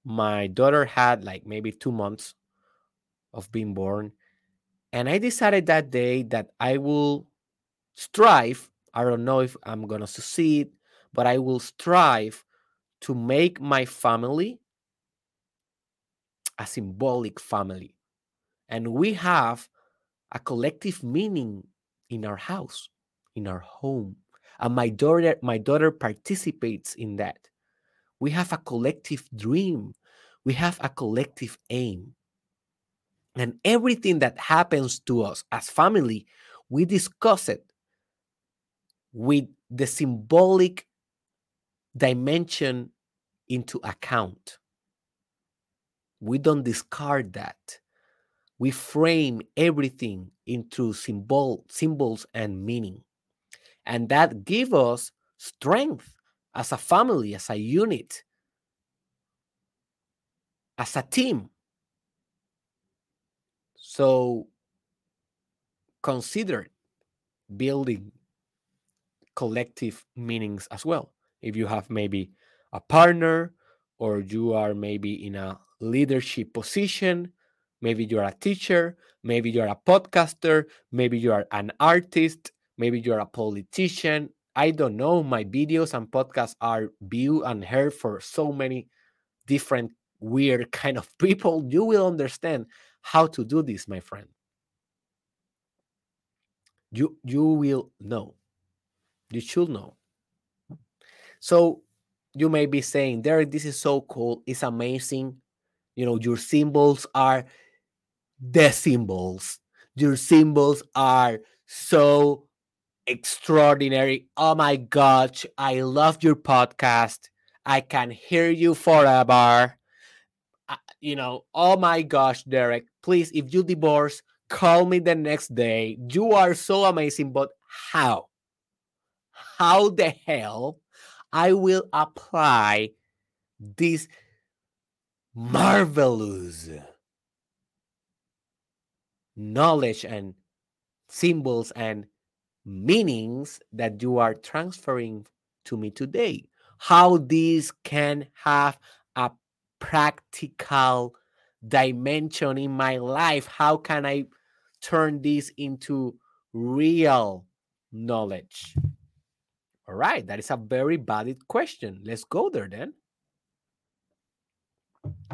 My daughter had like maybe two months of being born. And I decided that day that I will strive. I don't know if I'm going to succeed, but I will strive to make my family a symbolic family. And we have a collective meaning in our house, in our home. And my daughter, my daughter participates in that. We have a collective dream. We have a collective aim. And everything that happens to us as family, we discuss it with the symbolic dimension into account. We don't discard that. We frame everything into symbol, symbols and meaning. And that give us strength as a family, as a unit, as a team. So consider building collective meanings as well. If you have maybe a partner or you are maybe in a leadership position. Maybe you're a teacher, maybe you're a podcaster, maybe you are an artist, maybe you're a politician. I don't know. My videos and podcasts are viewed and heard for so many different weird kind of people. You will understand how to do this, my friend. You you will know. You should know. So you may be saying, Derek, this is so cool. It's amazing. You know, your symbols are the symbols. Your symbols are so extraordinary. Oh my gosh, I love your podcast. I can hear you forever. You know, oh my gosh, Derek, please, if you divorce, call me the next day. You are so amazing, but how? How the hell I will apply this marvelous knowledge and symbols and meanings that you are transferring to me today. How these can have a practical dimension in my life. How can I turn this into real knowledge? All right, that is a very valid question. Let's go there then.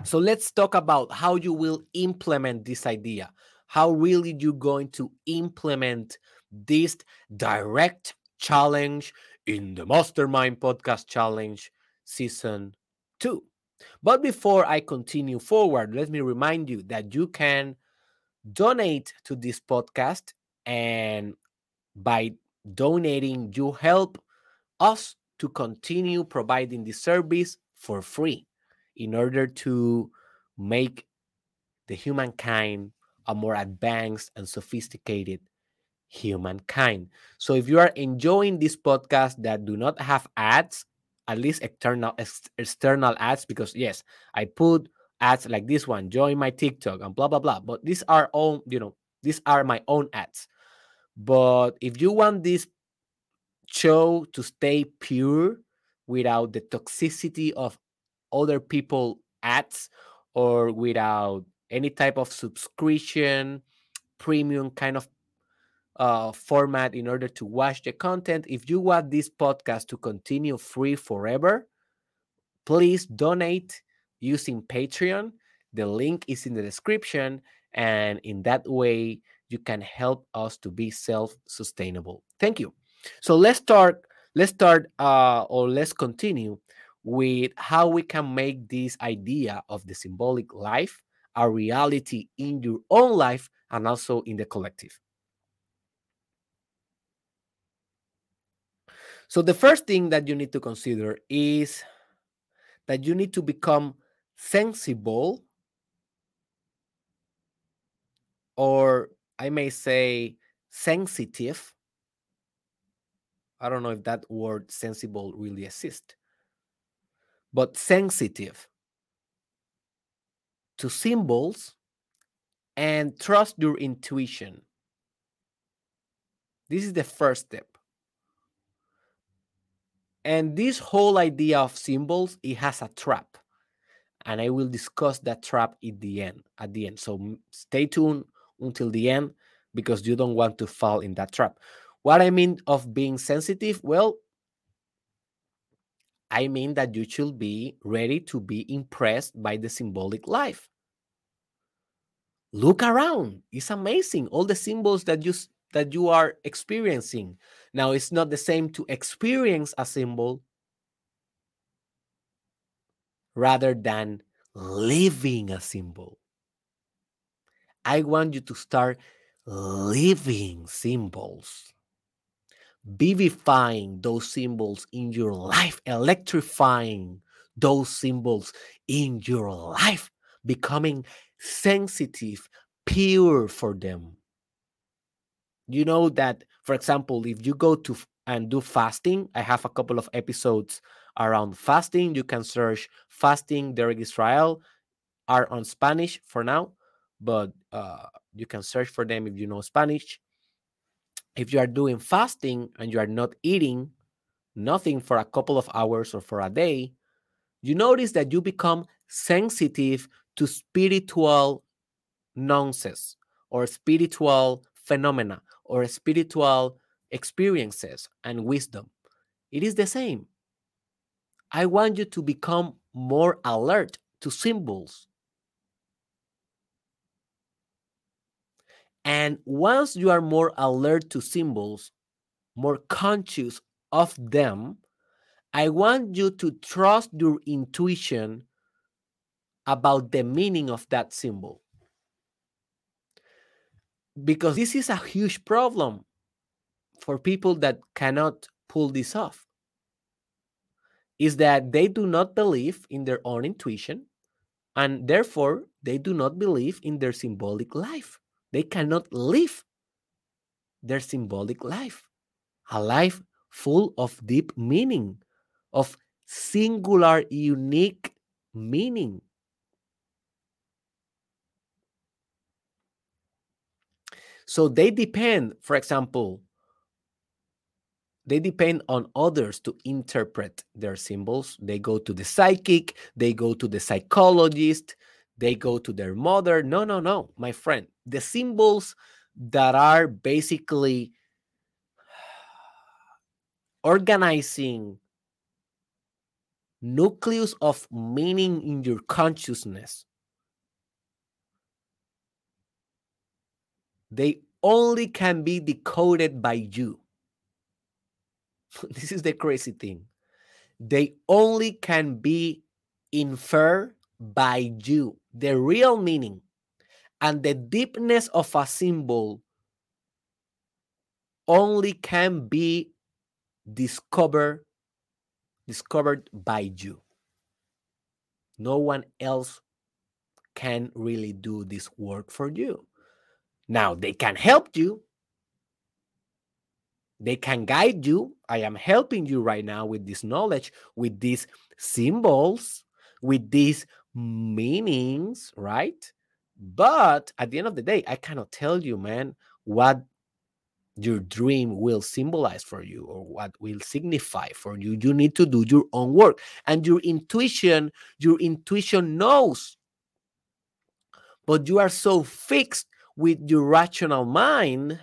So let's talk about how you will implement this idea. how really you're going to implement this direct challenge in the Mastermind Podcast Challenge Season 2. But before I continue forward, let me remind you that you can donate to this podcast, and by donating, you help us to continue providing this service for free in order to make the humankind a more advanced and sophisticated humankind. So if you are enjoying this podcast that do not have ads, at least external external ads, because yes, I put ads like this one, join my TikTok and blah blah blah. But these are all, you know, these are my own ads. But if you want this show to stay pure without the toxicity of other people ads or without any type of subscription premium kind of uh, format in order to watch the content. If you want this podcast to continue free forever please donate using patreon. The link is in the description and in that way you can help us to be self-sustainable. Thank you. So let's start let's start uh, or let's continue with how we can make this idea of the symbolic life a reality in your own life and also in the collective. So, the first thing that you need to consider is that you need to become sensible, or I may say sensitive. I don't know if that word sensible really exists, but sensitive to symbols and trust your intuition. This is the first step. And this whole idea of symbols, it has a trap. And I will discuss that trap at the end. At the end. So stay tuned until the end because you don't want to fall in that trap. What I mean of being sensitive, well, I mean that you should be ready to be impressed by the symbolic life. Look around. It's amazing. All the symbols that you that you are experiencing. Now it's not the same to experience a symbol rather than living a symbol. I want you to start living symbols vivifying those symbols in your life, electrifying those symbols in your life, becoming sensitive, pure for them. You know that, for example, if you go to and do fasting, I have a couple of episodes around fasting. You can search fasting Derek Israel are on Spanish for now, but uh, you can search for them if you know Spanish if you are doing fasting and you are not eating nothing for a couple of hours or for a day, you notice that you become sensitive to spiritual nonsense or spiritual phenomena or spiritual experiences and wisdom. It is the same. I want you to become more alert to symbols And once you are more alert to symbols, more conscious of them, I want you to trust your intuition about the meaning of that symbol. Because this is a huge problem for people that cannot pull this off. Is that they do not believe in their own intuition and therefore they do not believe in their symbolic life. They cannot live their symbolic life, a life full of deep meaning, of singular, unique meaning. So they depend, for example, they depend on others to interpret their symbols. They go to the psychic, they go to the psychologist, they go to their mother. No, no, no, my friend. The symbols that are basically organizing nucleus of meaning in your consciousness they only can be decoded by you. this is the crazy thing. They only can be inferred by you. The real meaning and the deepness of a symbol only can be discovered discovered by you. No one else can really do this work for you. Now, they can help you, they can guide you. I am helping you right now with this knowledge, with these symbols, with these meanings, right? But at the end of the day, I cannot tell you, man, what your dream will symbolize for you or what will signify for you you need to do your own work and your intuition your intuition knows but you are so fixed with your rational mind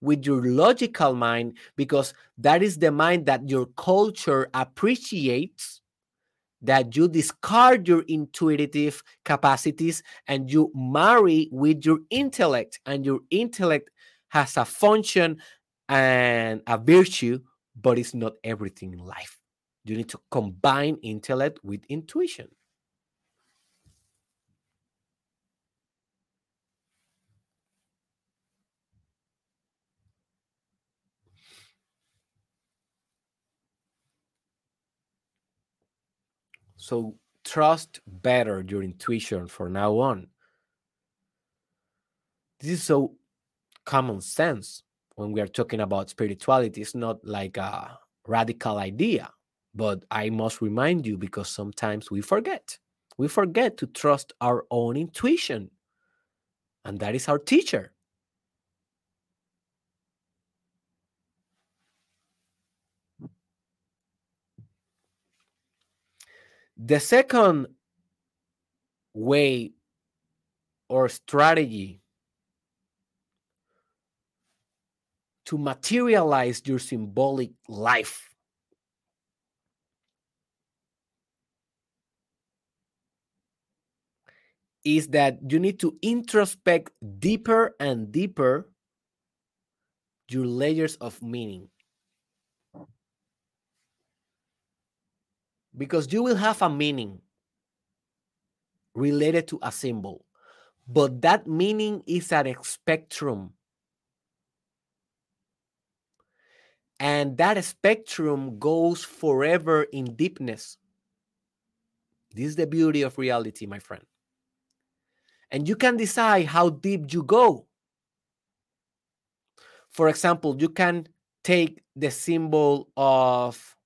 with your logical mind because that is the mind that your culture appreciates that you discard your intuitive capacities and you marry with your intellect and your intellect has a function and a virtue, but it's not everything in life. You need to combine intellect with intuition. So trust better your intuition for now on. This is so common sense when we are talking about spirituality. It's not like a radical idea, but I must remind you because sometimes we forget. We forget to trust our own intuition, and that is our teacher. The second way or strategy to materialize your symbolic life. Is that you need to introspect deeper and deeper your layers of meaning. Because you will have a meaning related to a symbol, but that meaning is at a spectrum And that spectrum goes forever in deepness. This is the beauty of reality, my friend. And you can decide how deep you go. For example, you can take the symbol of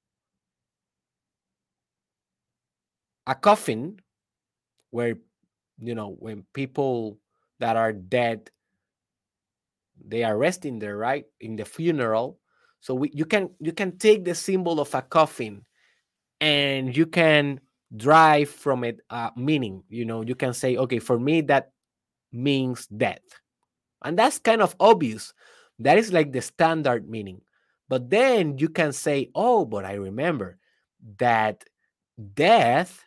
a coffin where you know when people that are dead they are resting there right in the funeral so we, you can you can take the symbol of a coffin and you can drive from it uh, meaning. You know, you can say, okay, for me that means death, and that's kind of obvious. That is like the standard meaning. But then you can say, oh, but I remember that death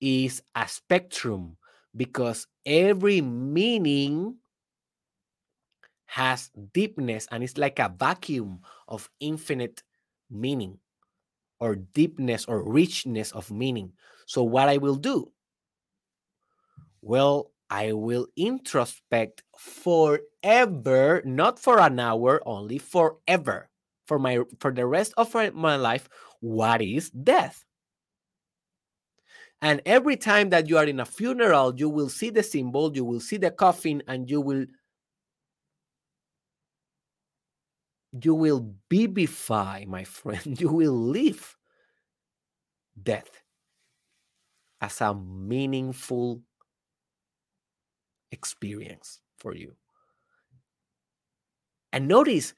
is a spectrum because every meaning has deepness and it's like a vacuum of infinite meaning or deepness or richness of meaning. So, what I will do? Well, I will introspect forever, not for an hour only, forever, for my for the rest of my life. What is death? And every time that you are in a funeral, you will see the symbol, you will see the coffin, and you will you will vivify, my friend. You will live death as a meaningful experience for you. And notice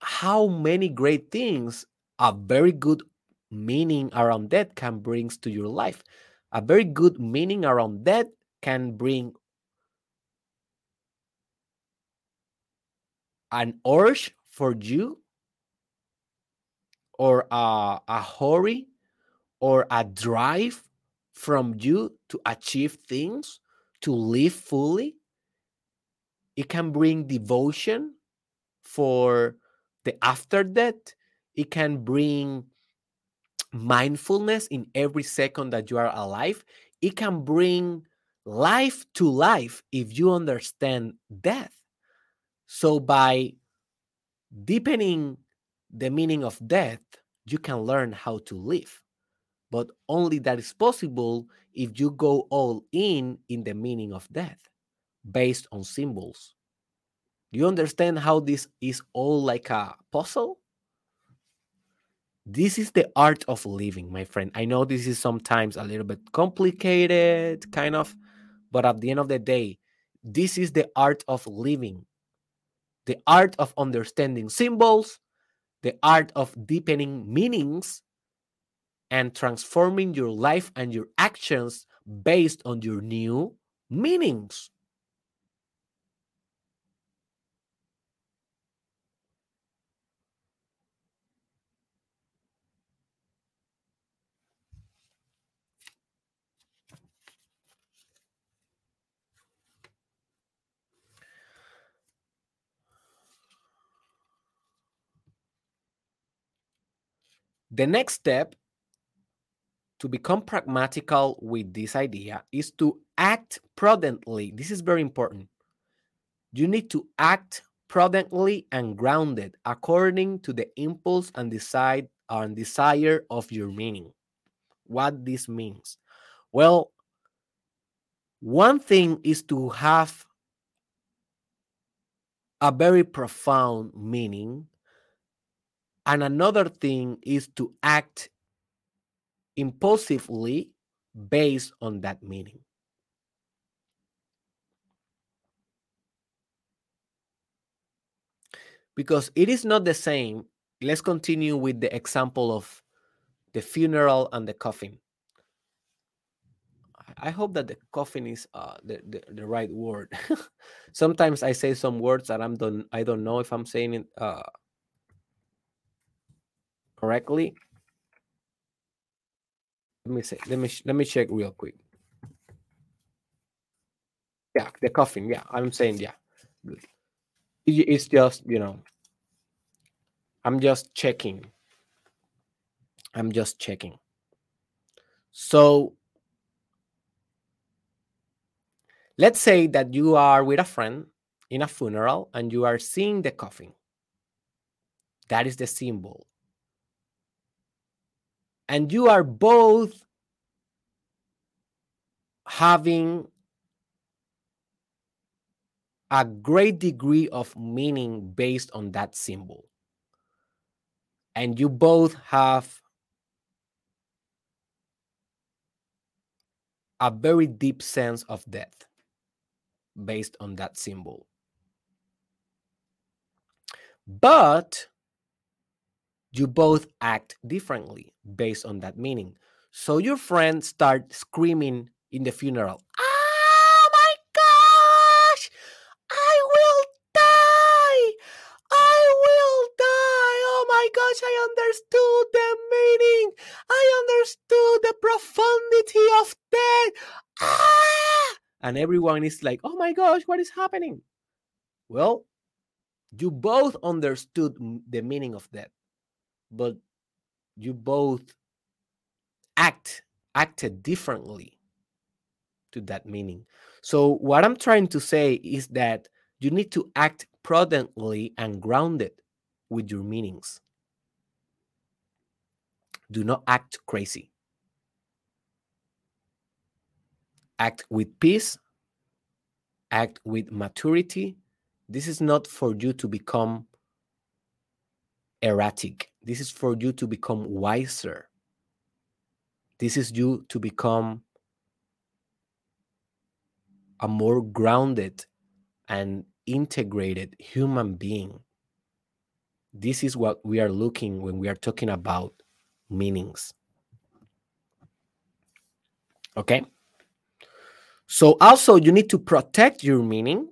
how many great things a very good meaning around death can brings to your life. A very good meaning around death can bring an urge for you or a, a hurry or a drive from you to achieve things to live fully it can bring devotion for the after death. It can bring mindfulness in every second that you are alive. It can bring life to life if you understand death. So, by deepening the meaning of death, you can learn how to live. But only that is possible if you go all in in the meaning of death based on symbols. Do you understand how this is all like a puzzle? This is the art of living, my friend. I know this is sometimes a little bit complicated, kind of, but at the end of the day, this is the art of living, the art of understanding symbols, the art of deepening meanings, and transforming your life and your actions based on your new meanings. The next step to become pragmatical with this idea is to act prudently. This is very important. You need to act prudently and grounded according to the impulse and decide and desire of your meaning. What this means? Well, one thing is to have a very profound meaning and another thing is to act impulsively based on that meaning. Because it is not the same. Let's continue with the example of the funeral and the coffin. I hope that the coffin is uh, the, the, the right word. Sometimes I say some words that I'm don't I don't know if I'm saying it uh, correctly. Let me say. Let me let me check real quick. Yeah, the coffin. Yeah, I'm saying yeah. It's just you know. I'm just checking. I'm just checking. So let's say that you are with a friend in a funeral and you are seeing the coffin. That is the symbol and you are both having a great degree of meaning based on that symbol. And you both have a very deep sense of death based on that symbol. But you both act differently based on that meaning. So your friend starts screaming in the funeral, Oh my gosh! I will die! I will die! Oh my gosh, I understood the meaning! I understood the profundity of death! Ah! And everyone is like, Oh my gosh, what is happening? Well, you both understood the meaning of death but you both act acted differently to that meaning. So what I'm trying to say is that you need to act prudently and grounded with your meanings. Do not act crazy. Act with peace, act with maturity. This is not for you to become erratic. This is for you to become wiser. This is you to become a more grounded and integrated human being. This is what we are looking when we are talking about meanings. Okay? So, also, you need to protect your meaning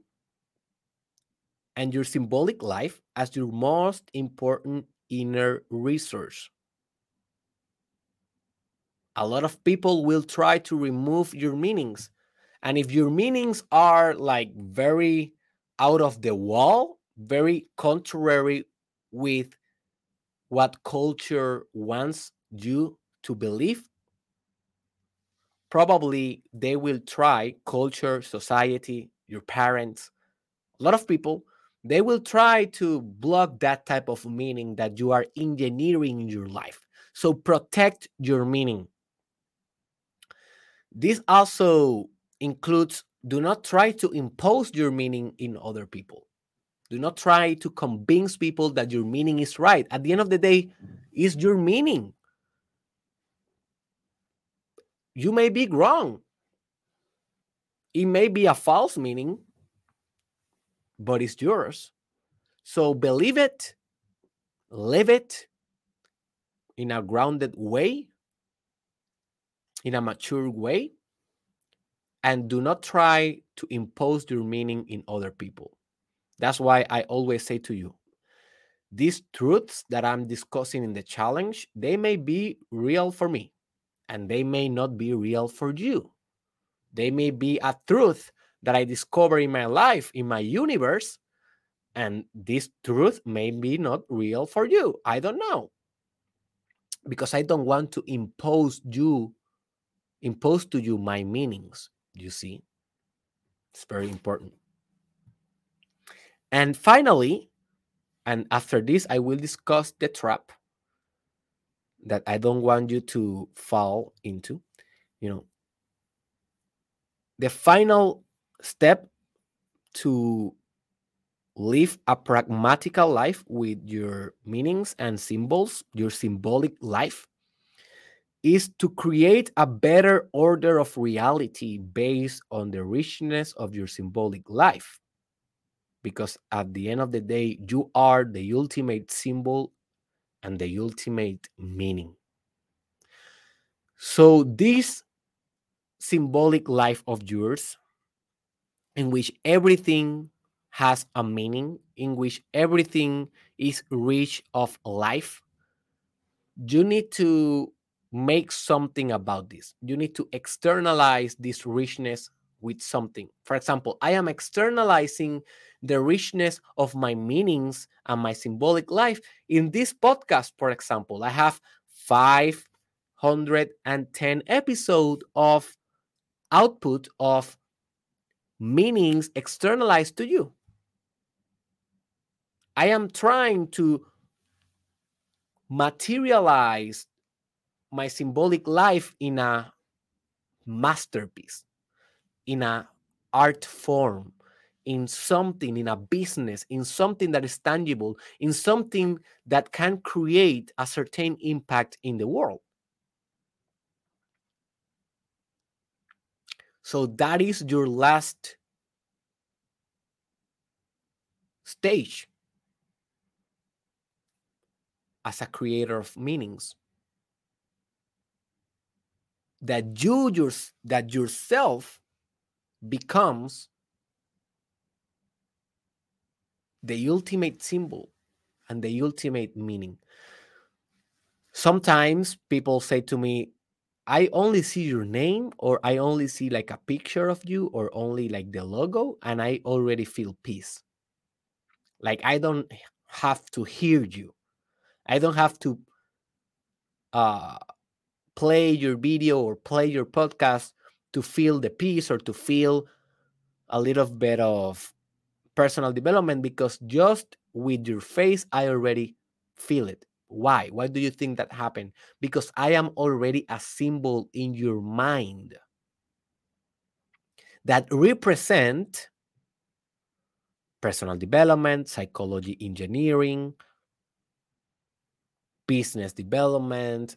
and your symbolic life as your most important inner resource. A lot of people will try to remove your meanings. And if your meanings are like very out of the wall, very contrary with what culture wants you to believe, probably they will try culture, society, your parents, a lot of people, they will try to block that type of meaning that you are engineering in your life. So protect your meaning. This also includes do not try to impose your meaning in other people. Do not try to convince people that your meaning is right. At the end of the day, is your meaning. You may be wrong. It may be a false meaning, but it's yours. So believe it, live it in a grounded way, in a mature way, and do not try to impose your meaning in other people. That's why I always say to you, these truths that I'm discussing in the challenge, they may be real for me and they may not be real for you. They may be a truth that I discover in my life, in my universe, and this truth may be not real for you. I don't know. Because I don't want to impose you, impose to you my meanings. You see, it's very important. And finally, and after this, I will discuss the trap that I don't want you to fall into. You know, the final step to live a pragmatical life with your meanings and symbols, your symbolic life, is to create a better order of reality based on the richness of your symbolic life because at the end of the day, you are the ultimate symbol and the ultimate meaning. So, this symbolic life of yours, in which everything has a meaning, in which everything is rich of life, you need to make something about this. You need to externalize this richness with something. For example, I am externalizing the richness of my meanings and my symbolic life. In this podcast, for example, I have 510 episodes of output of meanings externalized to you. I am trying to materialize my symbolic life in a masterpiece, in a art form, in something, in a business, in something that is tangible, in something that can create a certain impact in the world. So that is your last stage as a creator of meanings that you your, that yourself becomes the ultimate symbol and the ultimate meaning. Sometimes people say to me, I only see your name, or I only see like a picture of you, or only like the logo, and I already feel peace. Like I don't have to hear you. I don't have to uh, play your video or play your podcast to feel the peace or to feel a little bit of personal development because just with your face, I already feel it. Why? Why do you think that happened? Because I am already a symbol in your mind that represent personal development, psychology engineering, business development,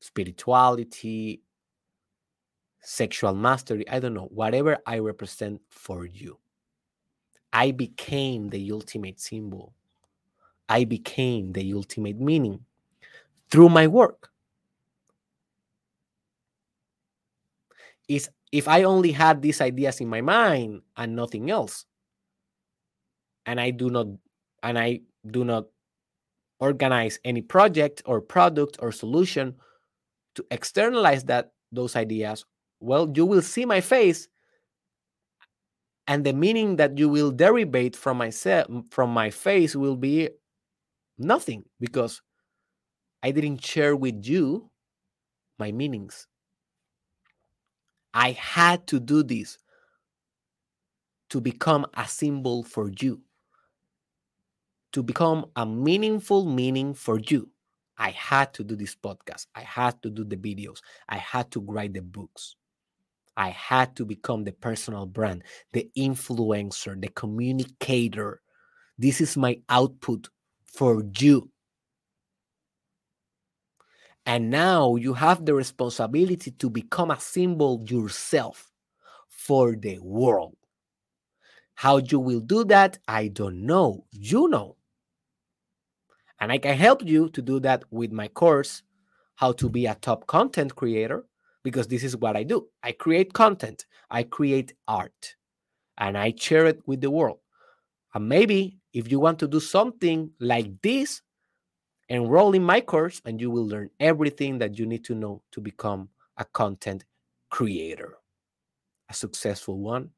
spirituality, sexual mastery, I don't know, whatever I represent for you. I became the ultimate symbol. I became the ultimate meaning through my work. Is if I only had these ideas in my mind and nothing else, and I do not and I do not organize any project or product or solution to externalize that those ideas, well, you will see my face and the meaning that you will derive from myself from my face will be nothing because I didn't share with you my meanings. I had to do this to become a symbol for you, to become a meaningful meaning for you. I had to do this podcast. I had to do the videos. I had to write the books. I had to become the personal brand, the influencer, the communicator. This is my output for you. And now you have the responsibility to become a symbol yourself for the world. How you will do that, I don't know. You know. And I can help you to do that with my course, How to Be a Top Content Creator, because this is what I do. I create content, I create art, and I share it with the world. And maybe if you want to do something like this, enroll in my course and you will learn everything that you need to know to become a content creator, a successful one.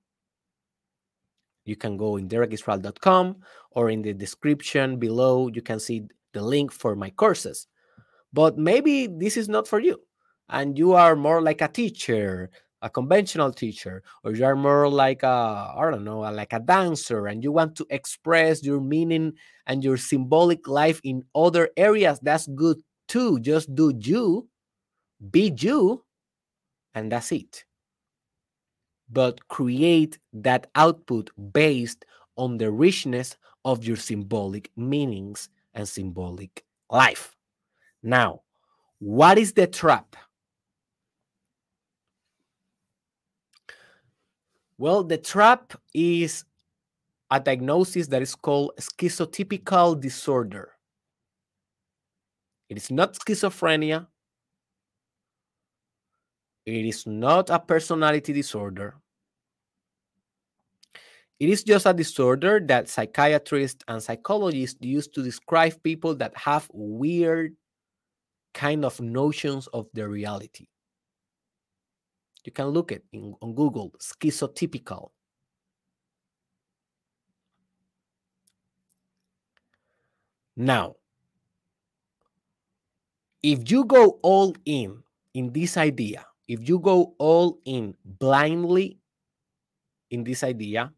You can go in derekisrael.com or in the description below, you can see the link for my courses. But maybe this is not for you and you are more like a teacher, a conventional teacher, or you are more like a, I don't know, like a dancer, and you want to express your meaning and your symbolic life in other areas, that's good too. Just do you, be you, and that's it. But create that output based on the richness of your symbolic meanings and symbolic life. Now, what is the trap? Well, the trap is a diagnosis that is called schizotypical disorder. It is not schizophrenia. It is not a personality disorder. It is just a disorder that psychiatrists and psychologists use to describe people that have weird kind of notions of their reality. You can look it in, on Google, schizotypical. Now, if you go all in in this idea, if you go all in blindly in this idea,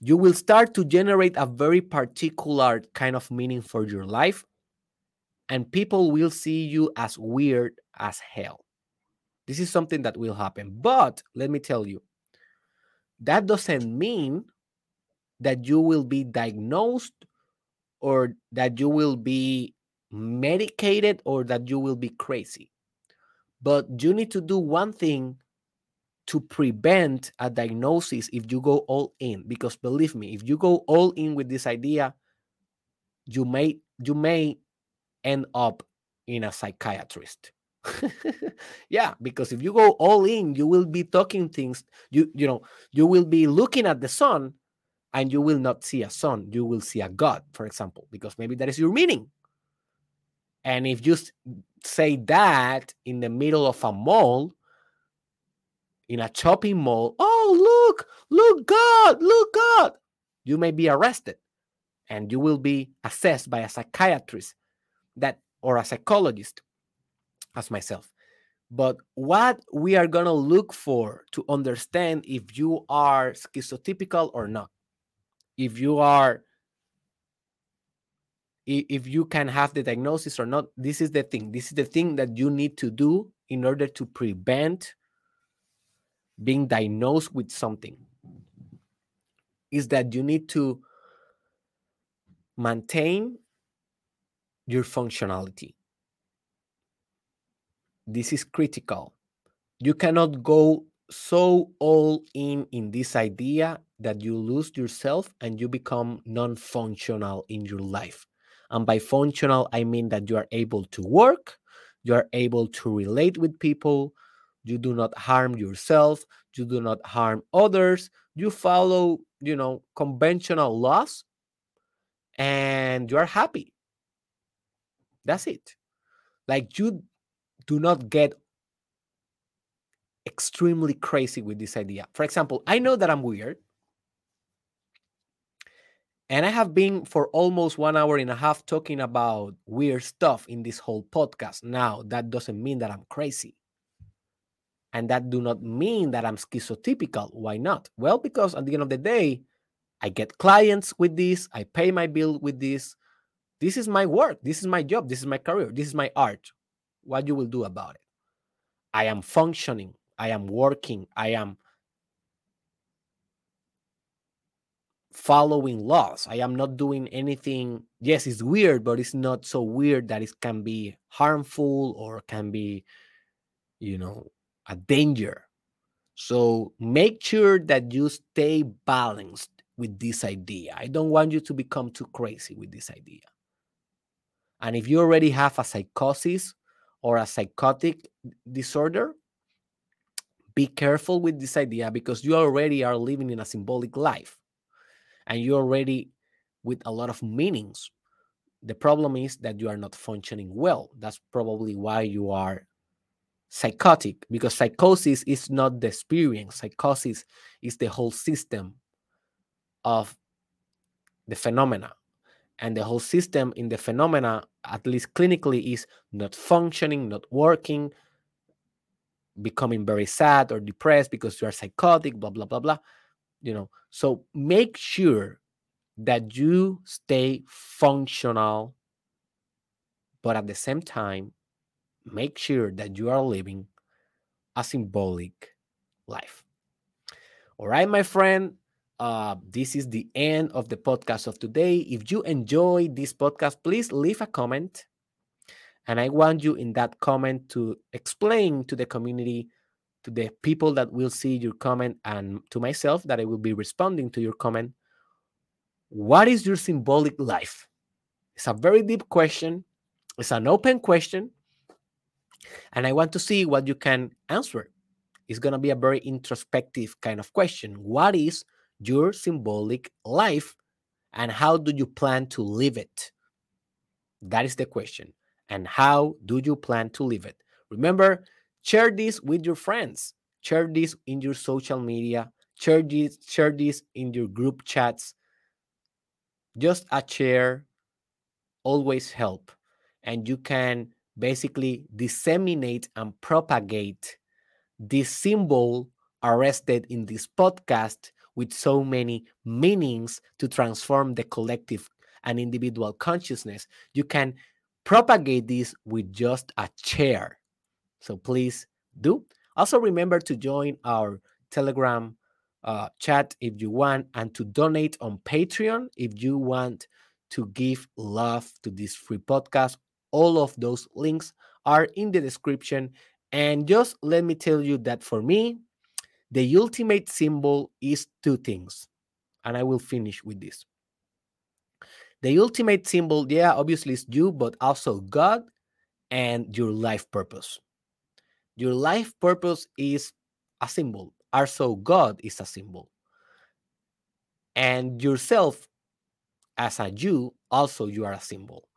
you will start to generate a very particular kind of meaning for your life, and people will see you as weird as hell. This is something that will happen. But let me tell you, that doesn't mean that you will be diagnosed or that you will be medicated or that you will be crazy. But you need to do one thing to prevent a diagnosis if you go all in because believe me if you go all in with this idea you may you may end up in a psychiatrist yeah, because if you go all in, you will be talking things. You you know you will be looking at the sun, and you will not see a sun. You will see a god, for example, because maybe that is your meaning. And if you say that in the middle of a mall, in a shopping mall, oh look, look God, look God, you may be arrested, and you will be assessed by a psychiatrist that or a psychologist as myself. But what we are going to look for to understand if you are schizotypical or not, if you are, if you can have the diagnosis or not, this is the thing. This is the thing that you need to do in order to prevent being diagnosed with something. Is that you need to maintain your functionality this is critical. You cannot go so all in in this idea that you lose yourself and you become non-functional in your life. And by functional, I mean that you are able to work, you are able to relate with people, you do not harm yourself, you do not harm others, you follow, you know, conventional laws and you are happy. That's it. Like you do not get extremely crazy with this idea. For example, I know that I'm weird. And I have been for almost one hour and a half talking about weird stuff in this whole podcast. Now, that doesn't mean that I'm crazy. And that do not mean that I'm schizotypical. Why not? Well, because at the end of the day, I get clients with this, I pay my bill with this. This is my work, this is my job, this is my career, this is my art. What you will do about it? I am functioning, I am working, I am following laws. I am not doing anything. Yes, it's weird, but it's not so weird that it can be harmful or can be, you know, a danger. So make sure that you stay balanced with this idea. I don't want you to become too crazy with this idea. And if you already have a psychosis or a psychotic disorder, be careful with this idea because you already are living in a symbolic life and you're already with a lot of meanings. The problem is that you are not functioning well. That's probably why you are psychotic because psychosis is not the experience, psychosis is the whole system of the phenomena. And the whole system in the phenomena, at least clinically, is not functioning, not working, becoming very sad or depressed because you are psychotic, blah, blah, blah, blah. You know, so make sure that you stay functional, but at the same time, make sure that you are living a symbolic life. All right, my friend. Uh, this is the end of the podcast of today. If you enjoy this podcast, please leave a comment. And I want you in that comment to explain to the community, to the people that will see your comment, and to myself that I will be responding to your comment. What is your symbolic life? It's a very deep question, it's an open question. And I want to see what you can answer. It's going to be a very introspective kind of question. What is your symbolic life and how do you plan to live it? That is the question. And how do you plan to live it? Remember, share this with your friends, share this in your social media, share this, share this in your group chats. Just a share always help. And you can basically disseminate and propagate this symbol arrested in this podcast with so many meanings to transform the collective and individual consciousness. You can propagate this with just a chair. So please do. Also, remember to join our Telegram uh, chat if you want and to donate on Patreon if you want to give love to this free podcast. All of those links are in the description. And just let me tell you that for me, the ultimate symbol is two things. And I will finish with this. The ultimate symbol, yeah, obviously is you, but also God and your life purpose. Your life purpose is a symbol. Also, God is a symbol. And yourself as a you, also you are a symbol.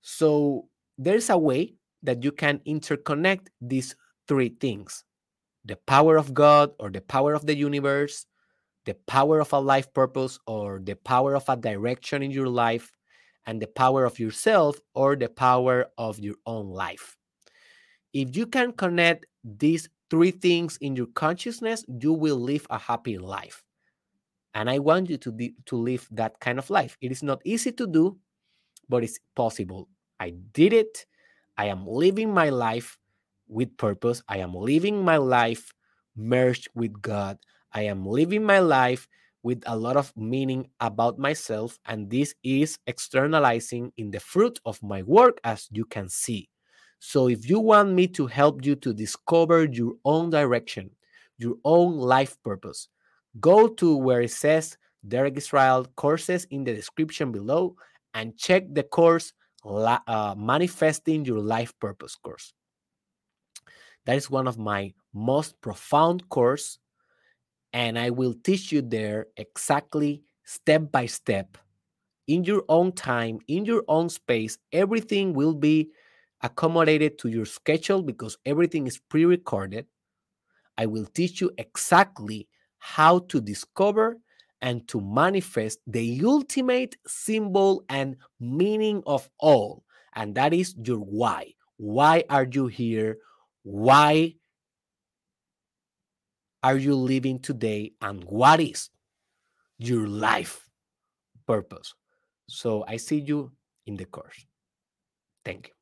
So there's a way that you can interconnect these three things the power of God or the power of the universe, the power of a life purpose or the power of a direction in your life, and the power of yourself or the power of your own life. If you can connect these three things in your consciousness, you will live a happy life. And I want you to, be, to live that kind of life. It is not easy to do, but it's possible. I did it. I am living my life with purpose. I am living my life merged with God. I am living my life with a lot of meaning about myself, and this is externalizing in the fruit of my work, as you can see. So, if you want me to help you to discover your own direction, your own life purpose, go to where it says Derek Israel courses in the description below and check the course uh, Manifesting Your Life Purpose course. That is one of my most profound course and I will teach you there exactly step by step in your own time, in your own space. Everything will be accommodated to your schedule because everything is pre-recorded. I will teach you exactly how to discover and to manifest the ultimate symbol and meaning of all, and that is your why. Why are you here? Why are you living today? And what is your life purpose? So I see you in the course. Thank you.